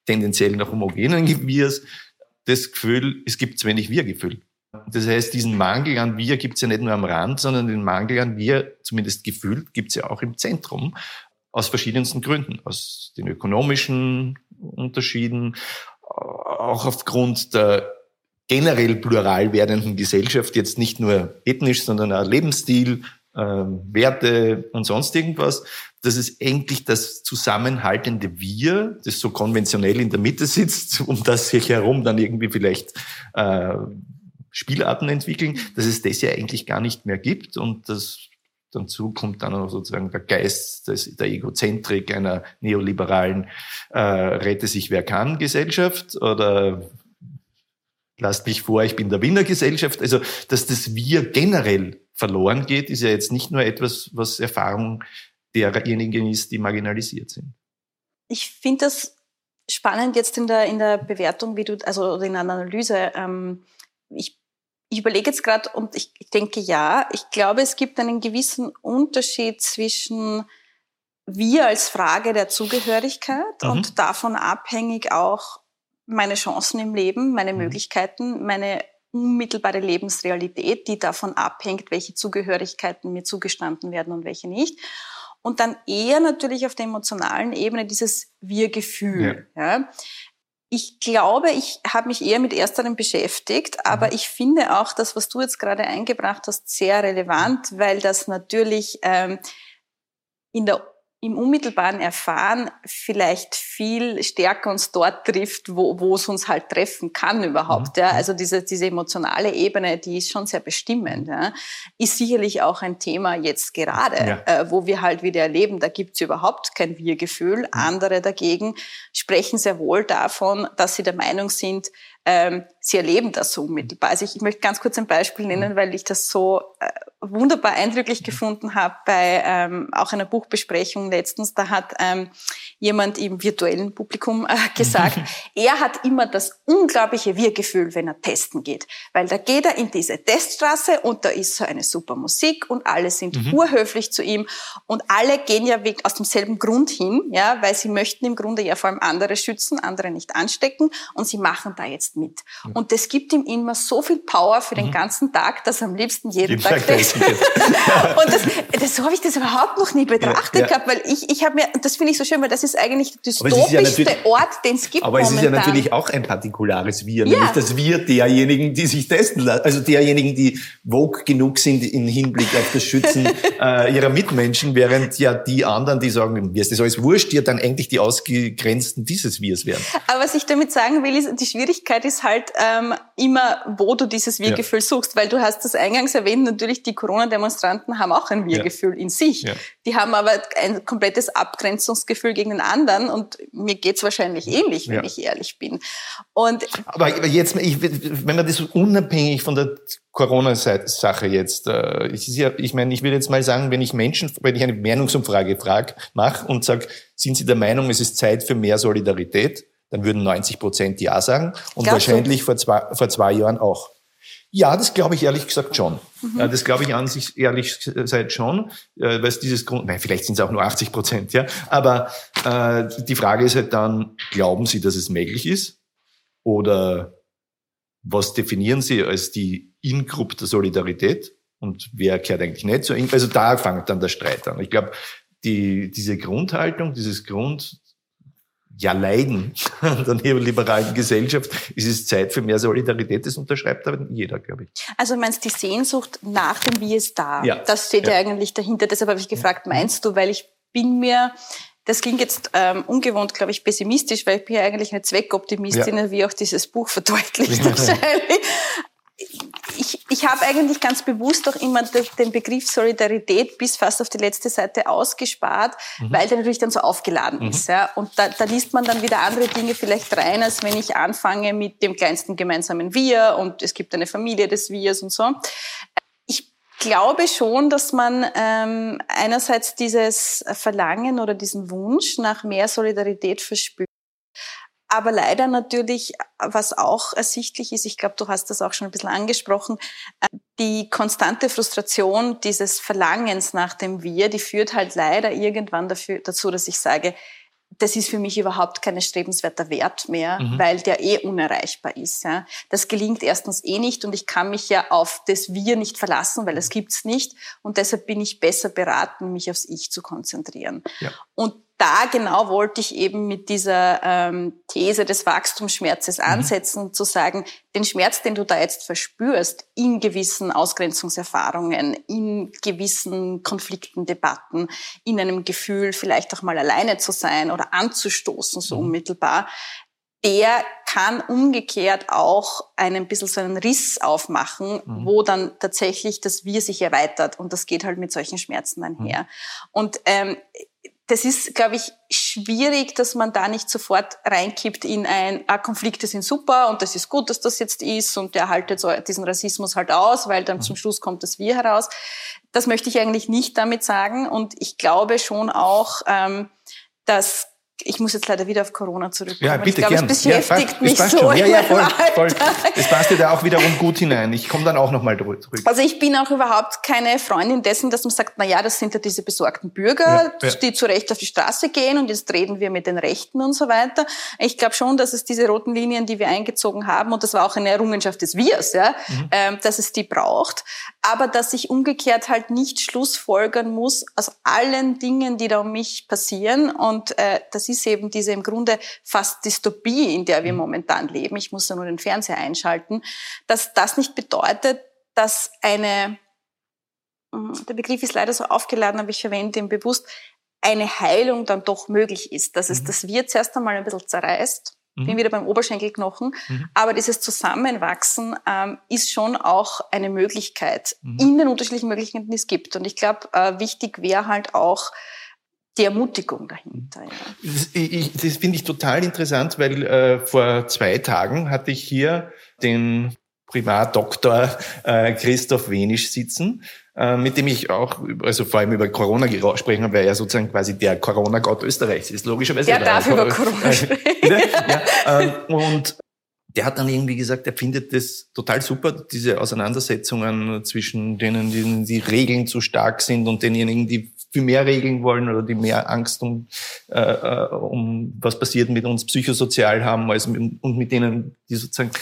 tendenziell noch homogenen Wirs, das Gefühl, es gibt zu wenig Wir-Gefühl. Das heißt, diesen Mangel an Wir gibt es ja nicht nur am Rand, sondern den Mangel an Wir, zumindest gefühlt, gibt es ja auch im Zentrum. Aus verschiedensten Gründen. Aus den ökonomischen Unterschieden, auch aufgrund der generell plural werdenden Gesellschaft, jetzt nicht nur ethnisch, sondern auch Lebensstil, Werte und sonst irgendwas, dass es endlich das zusammenhaltende Wir, das so konventionell in der Mitte sitzt, um das sich herum dann irgendwie vielleicht äh, Spielarten entwickeln, dass es das ja eigentlich gar nicht mehr gibt und das Dazu kommt dann auch sozusagen der Geist des, der Egozentrik einer neoliberalen äh, Rette sich wer kann Gesellschaft oder lasst mich vor, ich bin der Wiener Gesellschaft. Also, dass das Wir generell verloren geht, ist ja jetzt nicht nur etwas, was Erfahrung derjenigen ist, die marginalisiert sind. Ich finde das spannend jetzt in der, in der Bewertung, wie du, also in einer Analyse. Ähm, ich, ich überlege jetzt gerade und ich, ich denke ja, ich glaube, es gibt einen gewissen Unterschied zwischen wir als Frage der Zugehörigkeit mhm. und davon abhängig auch meine Chancen im Leben, meine mhm. Möglichkeiten, meine unmittelbare Lebensrealität, die davon abhängt, welche Zugehörigkeiten mir zugestanden werden und welche nicht. Und dann eher natürlich auf der emotionalen Ebene dieses Wir-Gefühl. Ja. ja. Ich glaube, ich habe mich eher mit ersterem beschäftigt, aber mhm. ich finde auch das, was du jetzt gerade eingebracht hast, sehr relevant, weil das natürlich ähm, in der im unmittelbaren Erfahren vielleicht viel stärker uns dort trifft, wo, wo es uns halt treffen kann überhaupt. Mhm. Ja. Also diese, diese emotionale Ebene, die ist schon sehr bestimmend. Ja. Ist sicherlich auch ein Thema jetzt gerade, ja. äh, wo wir halt wieder erleben, da gibt's überhaupt kein Wir-Gefühl. Mhm. Andere dagegen sprechen sehr wohl davon, dass sie der Meinung sind, ähm, sie erleben das so unmittelbar. Also ich, ich möchte ganz kurz ein Beispiel nennen, mhm. weil ich das so äh, wunderbar eindrücklich mhm. gefunden habe bei ähm, auch einer Buchbesprechung letztens. Da hat ähm, jemand im virtuellen Publikum äh, gesagt, er hat immer das unglaubliche Wir-Gefühl, wenn er testen geht. Weil da geht er in diese Teststraße und da ist so eine super Musik und alle sind mhm. urhöflich zu ihm und alle gehen ja aus demselben Grund hin, ja, weil sie möchten im Grunde ja vor allem andere schützen, andere nicht anstecken und sie machen da jetzt mit. Mhm. Und das gibt ihm immer so viel Power für den mhm. ganzen Tag, dass er am liebsten jeden, jeden Tag, Tag und das, das, so habe ich das überhaupt noch nie betrachtet ja, ja. gehabt, weil ich, ich habe mir, das finde ich so schön, weil das ist eigentlich der dystopischste ja Ort, den es gibt Aber momentan. es ist ja natürlich auch ein partikulares Wir, nämlich das Wir derjenigen, die sich testen lassen, also derjenigen, die vogue genug sind im Hinblick auf das Schützen äh, ihrer Mitmenschen, während ja die anderen, die sagen, mir ist das alles wurscht, ja dann eigentlich die Ausgegrenzten dieses Wirs werden. Aber was ich damit sagen will, ist, die Schwierigkeit ist halt ähm, immer, wo du dieses Wir-Gefühl suchst, weil du hast das eingangs erwähnt, natürlich die Corona-Demonstranten haben auch ein Wir-Gefühl in sich. Die haben aber ein komplettes Abgrenzungsgefühl gegen den anderen und mir geht's wahrscheinlich ähnlich, wenn ja. ich ehrlich bin. Und aber jetzt, ich, wenn man das unabhängig von der Corona-Sache jetzt, äh, ich, ja, ich meine, ich will jetzt mal sagen, wenn ich Menschen, wenn ich eine Meinungsumfrage frage, mache und sage, sind Sie der Meinung, es ist Zeit für mehr Solidarität, dann würden 90 Prozent Ja sagen und Glaubst wahrscheinlich vor zwei, vor zwei Jahren auch. Ja, das glaube ich ehrlich gesagt schon. Mhm. Das glaube ich an sich ehrlich gesagt schon, äh, weil es dieses Grund, nein, vielleicht sind es auch nur 80 Prozent, ja. Aber äh, die Frage ist halt dann, glauben Sie, dass es möglich ist? Oder was definieren Sie als die In-Group der Solidarität? Und wer kehrt eigentlich nicht so? Also da fängt dann der Streit an. Ich glaube, die, diese Grundhaltung, dieses Grund, ja Leiden der neoliberalen Gesellschaft, ist es Zeit für mehr Solidarität, das unterschreibt aber jeder, glaube ich. Also meinst die Sehnsucht nach dem Wie es da, ja. das steht ja. ja eigentlich dahinter. Deshalb habe ich gefragt, meinst du, weil ich bin mir das klingt jetzt ähm, ungewohnt, glaube ich, pessimistisch, weil ich bin ja eigentlich eine Zweckoptimistin, ja. wie auch dieses Buch verdeutlicht ja. wahrscheinlich ich, habe eigentlich ganz bewusst auch immer den Begriff Solidarität bis fast auf die letzte Seite ausgespart, mhm. weil der natürlich dann so aufgeladen mhm. ist. Ja? Und da, da liest man dann wieder andere Dinge vielleicht rein, als wenn ich anfange mit dem kleinsten gemeinsamen Wir und es gibt eine Familie des Wirs und so. Ich glaube schon, dass man ähm, einerseits dieses Verlangen oder diesen Wunsch nach mehr Solidarität verspürt aber leider natürlich, was auch ersichtlich ist, ich glaube, du hast das auch schon ein bisschen angesprochen, äh, die konstante Frustration dieses Verlangens nach dem Wir, die führt halt leider irgendwann dafür, dazu, dass ich sage, das ist für mich überhaupt kein erstrebenswerter Wert mehr, mhm. weil der eh unerreichbar ist. Ja. Das gelingt erstens eh nicht und ich kann mich ja auf das Wir nicht verlassen, weil das gibt's nicht. Und deshalb bin ich besser beraten, mich aufs Ich zu konzentrieren. Ja. Und da genau wollte ich eben mit dieser ähm, These des Wachstumsschmerzes mhm. ansetzen, zu sagen, den Schmerz, den du da jetzt verspürst, in gewissen Ausgrenzungserfahrungen, in gewissen Konflikten, Debatten, in einem Gefühl, vielleicht auch mal alleine zu sein oder anzustoßen, so mhm. unmittelbar, der kann umgekehrt auch einen bisschen so einen Riss aufmachen, mhm. wo dann tatsächlich das Wir sich erweitert. Und das geht halt mit solchen Schmerzen einher. Mhm. Und ähm, das ist, glaube ich, schwierig, dass man da nicht sofort reinkippt in ein, ah, Konflikte sind super und das ist gut, dass das jetzt ist und der haltet so diesen Rassismus halt aus, weil dann zum Schluss kommt das Wir heraus. Das möchte ich eigentlich nicht damit sagen und ich glaube schon auch, ähm, dass ich muss jetzt leider wieder auf Corona zurückkommen. Ja, bitte, ich glaube, gern. es beschäftigt ja, mich so. Schon. Ja, ja, voll, voll. Es passt dir da auch wiederum gut hinein. Ich komme dann auch nochmal zurück. Also ich bin auch überhaupt keine Freundin dessen, dass man sagt, na ja, das sind ja diese besorgten Bürger, ja, ja. die zu Recht auf die Straße gehen und jetzt reden wir mit den Rechten und so weiter. Ich glaube schon, dass es diese roten Linien, die wir eingezogen haben, und das war auch eine Errungenschaft des Wirs, ja, mhm. ähm, dass es die braucht. Aber dass ich umgekehrt halt nicht schlussfolgern muss aus allen Dingen, die da um mich passieren. Und äh, das ist eben diese im Grunde fast Dystopie, in der wir mhm. momentan leben. Ich muss ja nur den Fernseher einschalten. Dass das nicht bedeutet, dass eine, hm, der Begriff ist leider so aufgeladen, aber ich verwende ihn bewusst, eine Heilung dann doch möglich ist. Dass es mhm. das Wir zuerst einmal ein bisschen zerreißt. Mhm. Bin wieder beim Oberschenkelknochen. Mhm. Aber dieses Zusammenwachsen ähm, ist schon auch eine Möglichkeit mhm. in den unterschiedlichen Möglichkeiten, die es gibt. Und ich glaube, äh, wichtig wäre halt auch, die Ermutigung dahinter. Ja. Das, das finde ich total interessant, weil äh, vor zwei Tagen hatte ich hier den Primatdoktor äh, Christoph Wenisch sitzen, äh, mit dem ich auch, also vor allem über Corona sprechen habe, weil er sozusagen quasi der Corona-Gott Österreichs ist, logischerweise. Der darf über Corona sprechen. ja, ähm, und der hat dann irgendwie gesagt, er findet das total super, diese Auseinandersetzungen zwischen denen, die, die Regeln zu stark sind und denjenigen, die viel mehr regeln wollen oder die mehr Angst um, äh, äh, um was passiert mit uns psychosozial haben, als mit, und mit denen, die sozusagen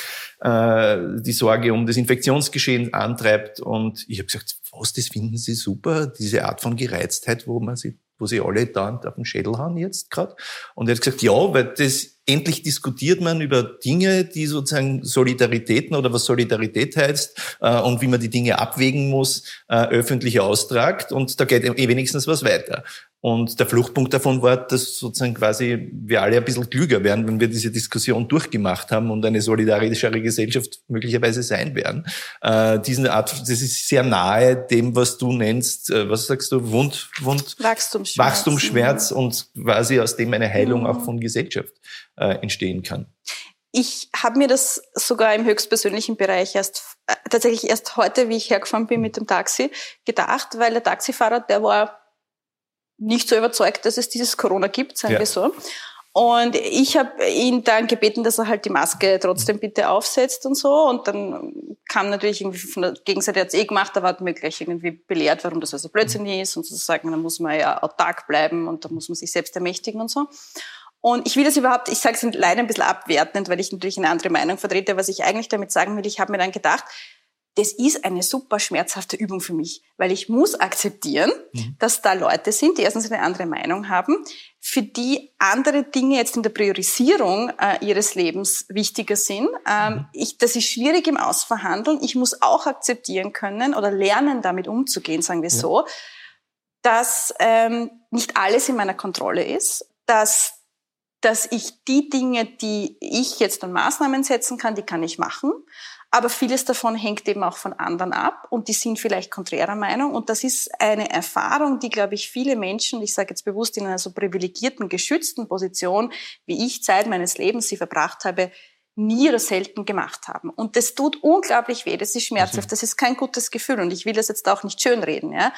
äh, die Sorge um das Infektionsgeschehen antreibt. Und ich habe gesagt, was, das finden Sie super, diese Art von Gereiztheit, wo man sie, wo sie alle da auf den Schädel haben jetzt gerade. Und er hat gesagt, ja, weil das endlich diskutiert man über Dinge, die sozusagen Solidaritäten oder was Solidarität heißt äh, und wie man die Dinge abwägen muss, äh, öffentlich austragt und da geht eh wenigstens was weiter. Und der Fluchtpunkt davon war, dass sozusagen quasi wir alle ein bisschen klüger werden, wenn wir diese Diskussion durchgemacht haben und eine solidarischere Gesellschaft möglicherweise sein werden. Äh, diesen Art, das ist sehr nahe dem, was du nennst, äh, was sagst du, Wund, Wund, Wachstumsschmerz, Wachstumsschmerz ja. und quasi aus dem eine Heilung mhm. auch von Gesellschaft äh, entstehen kann. Ich habe mir das sogar im höchstpersönlichen Bereich erst äh, tatsächlich erst heute, wie ich hergefahren bin mit dem Taxi, gedacht, weil der Taxifahrer, der war nicht so überzeugt, dass es dieses Corona gibt, sagen ja. wir so. Und ich habe ihn dann gebeten, dass er halt die Maske trotzdem bitte aufsetzt und so. Und dann kam natürlich irgendwie von der Gegenseite, hat es eh gemacht, da hat mir gleich irgendwie belehrt, warum das also blödsinnig ist und sozusagen, da muss man ja autark bleiben und da muss man sich selbst ermächtigen und so. Und ich will das überhaupt, ich sage es leider ein bisschen abwertend, weil ich natürlich eine andere Meinung vertrete. Was ich eigentlich damit sagen will, ich habe mir dann gedacht, das ist eine super schmerzhafte Übung für mich, weil ich muss akzeptieren, mhm. dass da Leute sind, die erstens eine andere Meinung haben, für die andere Dinge jetzt in der Priorisierung äh, ihres Lebens wichtiger sind. Ähm, mhm. ich, das ist schwierig im Ausverhandeln. Ich muss auch akzeptieren können oder lernen, damit umzugehen, sagen wir ja. so, dass ähm, nicht alles in meiner Kontrolle ist, dass dass ich die Dinge, die ich jetzt an Maßnahmen setzen kann, die kann ich machen. Aber vieles davon hängt eben auch von anderen ab und die sind vielleicht konträrer Meinung. Und das ist eine Erfahrung, die, glaube ich, viele Menschen, ich sage jetzt bewusst in einer so privilegierten, geschützten Position, wie ich Zeit meines Lebens sie verbracht habe, nie oder selten gemacht haben. Und das tut unglaublich weh, das ist schmerzhaft, das ist kein gutes Gefühl und ich will das jetzt auch nicht schönreden, ja.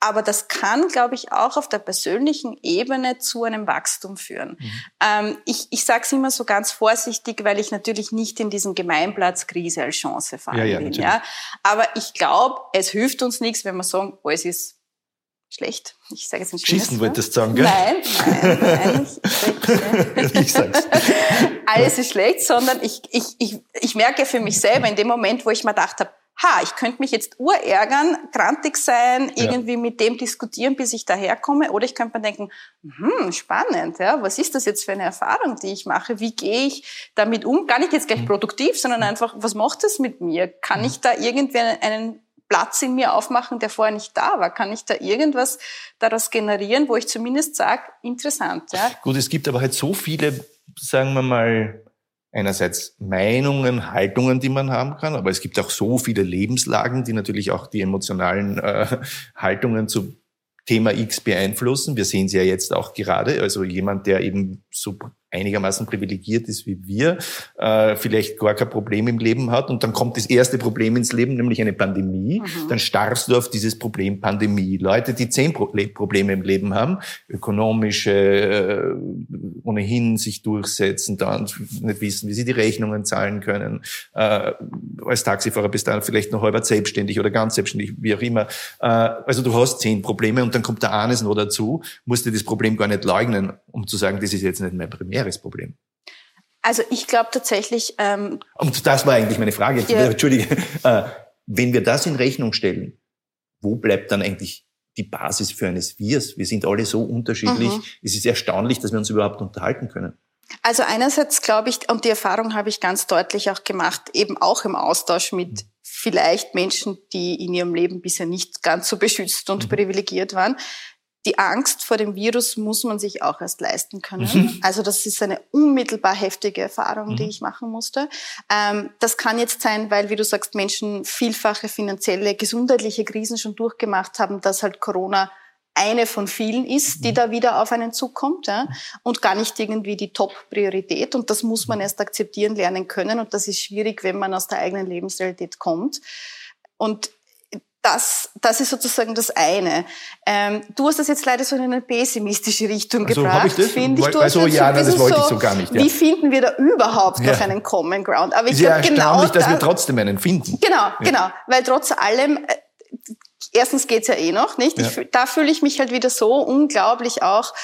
Aber das kann, glaube ich, auch auf der persönlichen Ebene zu einem Wachstum führen. Mhm. Ähm, ich ich sage es immer so ganz vorsichtig, weil ich natürlich nicht in diesen Gemeinplatzkrise als Chance fallen ja, ja, will. Ja? Aber ich glaube, es hilft uns nichts, wenn wir sagen, alles ist schlecht. Ich sage jetzt nicht Schießen wolltest du sagen, gell? Nein, nein, nein. Ich, ich sag's. Alles ist schlecht, sondern ich, ich, ich, ich merke für mich selber in dem Moment, wo ich mir gedacht habe, ha, ich könnte mich jetzt urärgern, grantig sein, irgendwie ja. mit dem diskutieren, bis ich daherkomme. Oder ich könnte mir denken, hm, spannend, ja, was ist das jetzt für eine Erfahrung, die ich mache? Wie gehe ich damit um? Gar nicht jetzt gleich mhm. produktiv, sondern einfach, was macht das mit mir? Kann mhm. ich da irgendwie einen Platz in mir aufmachen, der vorher nicht da war? Kann ich da irgendwas daraus generieren, wo ich zumindest sage, interessant? Ja? Gut, es gibt aber halt so viele, sagen wir mal, einerseits Meinungen, Haltungen, die man haben kann, aber es gibt auch so viele Lebenslagen, die natürlich auch die emotionalen äh, Haltungen zu Thema X beeinflussen. Wir sehen sie ja jetzt auch gerade. Also jemand, der eben so einigermaßen privilegiert ist wie wir, äh, vielleicht gar kein Problem im Leben hat und dann kommt das erste Problem ins Leben, nämlich eine Pandemie, mhm. dann starrst du auf dieses Problem Pandemie. Leute, die zehn Pro Probleme im Leben haben, ökonomische, äh, ohnehin sich durchsetzen, dann nicht wissen, wie sie die Rechnungen zahlen können, äh, als Taxifahrer bist du dann vielleicht noch halber selbstständig oder ganz selbstständig, wie auch immer. Äh, also du hast zehn Probleme und dann kommt der eines noch dazu, musst du das Problem gar nicht leugnen, um zu sagen, das ist jetzt nicht mehr primär primäres Problem? Also ich glaube tatsächlich. Ähm, Und das war eigentlich meine Frage. Ja. Entschuldige. Äh, wenn wir das in Rechnung stellen, wo bleibt dann eigentlich die Basis für eines Wirs? Wir sind alle so unterschiedlich. Mhm. Es ist erstaunlich, dass wir uns überhaupt unterhalten können. Also einerseits glaube ich, und die Erfahrung habe ich ganz deutlich auch gemacht, eben auch im Austausch mit vielleicht Menschen, die in ihrem Leben bisher nicht ganz so beschützt und mhm. privilegiert waren, die Angst vor dem Virus muss man sich auch erst leisten können. Mhm. Also das ist eine unmittelbar heftige Erfahrung, mhm. die ich machen musste. Ähm, das kann jetzt sein, weil, wie du sagst, Menschen vielfache finanzielle, gesundheitliche Krisen schon durchgemacht haben, dass halt Corona eine von vielen ist, die mhm. da wieder auf einen zukommt ja, und gar nicht irgendwie die Top-Priorität. Und das muss man erst akzeptieren lernen können. Und das ist schwierig, wenn man aus der eigenen Lebensrealität kommt. Und das, das ist sozusagen das eine. Ähm, du hast das jetzt leider so in eine pessimistische Richtung also, gebracht, ich das? finde ich. Du also ja, nein, das wollte so, ich so gar nicht. Ja. Wie finden wir da überhaupt ja. noch einen Common Ground? Aber ich glaube genau, dass da, wir trotzdem einen finden. Genau, ja. genau, weil trotz allem äh, erstens geht's ja eh noch, nicht? Ich, da fühle ich mich halt wieder so unglaublich auch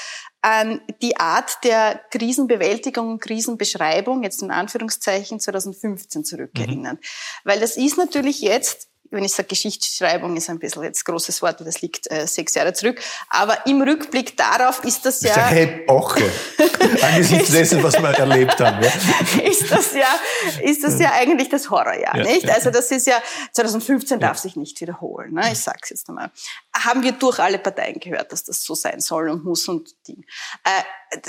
an die Art der Krisenbewältigung, Krisenbeschreibung, jetzt in Anführungszeichen 2015 zurückerinnern. Mhm. Weil das ist natürlich jetzt wenn ich sage Geschichtsschreibung, ist ein bisschen jetzt großes Wort, das liegt äh, sechs Jahre zurück. Aber im Rückblick darauf ist das ja... Das ist eine Epoche, angesichts dessen, was wir erlebt haben. Ja. Ist das ja, ist das ja eigentlich das Horrorjahr, ja, nicht? Also das ist ja, 2015 darf sich nicht wiederholen, ne? ich sag's jetzt nochmal. Haben wir durch alle Parteien gehört, dass das so sein soll und muss und Ding. Äh,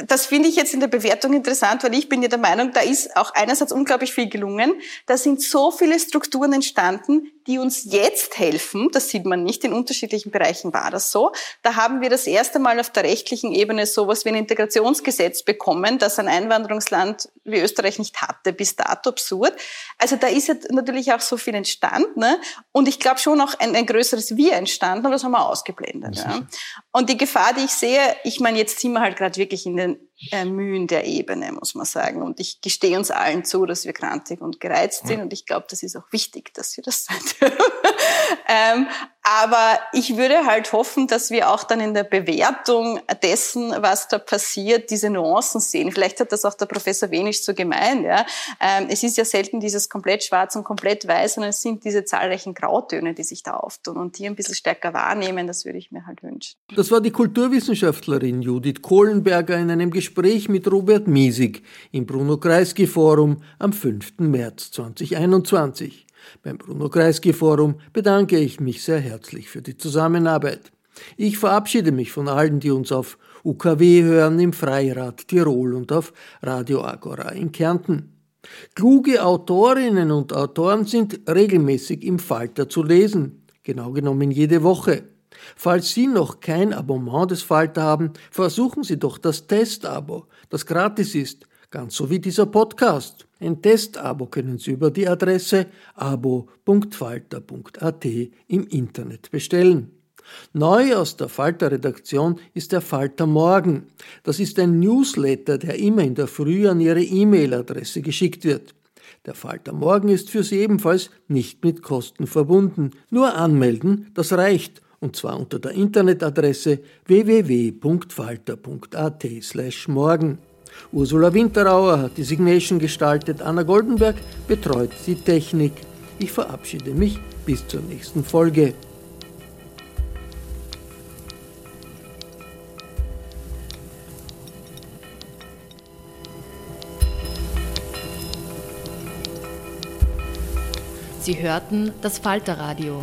das finde ich jetzt in der Bewertung interessant, weil ich bin ja der Meinung, da ist auch einerseits unglaublich viel gelungen. Da sind so viele Strukturen entstanden, die uns jetzt helfen. Das sieht man nicht. In unterschiedlichen Bereichen war das so. Da haben wir das erste Mal auf der rechtlichen Ebene sowas wie ein Integrationsgesetz bekommen, das ein Einwanderungsland wie Österreich nicht hatte, bis dato absurd. Also da ist ja natürlich auch so viel entstanden. Ne? Und ich glaube schon auch ein, ein größeres Wir entstanden, aber das haben wir ausgeblendet. Ja. Und die Gefahr, die ich sehe, ich meine, jetzt sind wir halt gerade wirklich in den ermühende Ebene, muss man sagen. Und ich gestehe uns allen zu, dass wir krantig und gereizt sind. Und ich glaube, das ist auch wichtig, dass wir das sein dürfen. ähm, aber ich würde halt hoffen, dass wir auch dann in der Bewertung dessen, was da passiert, diese Nuancen sehen. Vielleicht hat das auch der Professor Wenisch so gemeint. Ja? Ähm, es ist ja selten dieses komplett schwarz und komplett weiß, sondern es sind diese zahlreichen Grautöne, die sich da auftun. Und die ein bisschen stärker wahrnehmen, das würde ich mir halt wünschen. Das war die Kulturwissenschaftlerin Judith Kohlenberger in einem Gespräch mit Robert Miesig im Bruno Kreisky Forum am 5. März 2021. Beim Bruno Kreisky Forum bedanke ich mich sehr herzlich für die Zusammenarbeit. Ich verabschiede mich von allen, die uns auf UKW hören im Freirad Tirol und auf Radio Agora in Kärnten. Kluge Autorinnen und Autoren sind regelmäßig im Falter zu lesen, genau genommen jede Woche. Falls Sie noch kein Abonnement des Falter haben, versuchen Sie doch das Testabo, das gratis ist, ganz so wie dieser Podcast. Ein Testabo können Sie über die Adresse abo.falter.at im Internet bestellen. Neu aus der Falter-Redaktion ist der Falter Morgen. Das ist ein Newsletter, der immer in der Früh an Ihre E-Mail-Adresse geschickt wird. Der Falter Morgen ist für Sie ebenfalls nicht mit Kosten verbunden. Nur anmelden, das reicht, und zwar unter der Internetadresse www.falter.at/morgen. Ursula Winterauer hat die Signation gestaltet, Anna Goldenberg betreut die Technik. Ich verabschiede mich bis zur nächsten Folge. Sie hörten das Falterradio,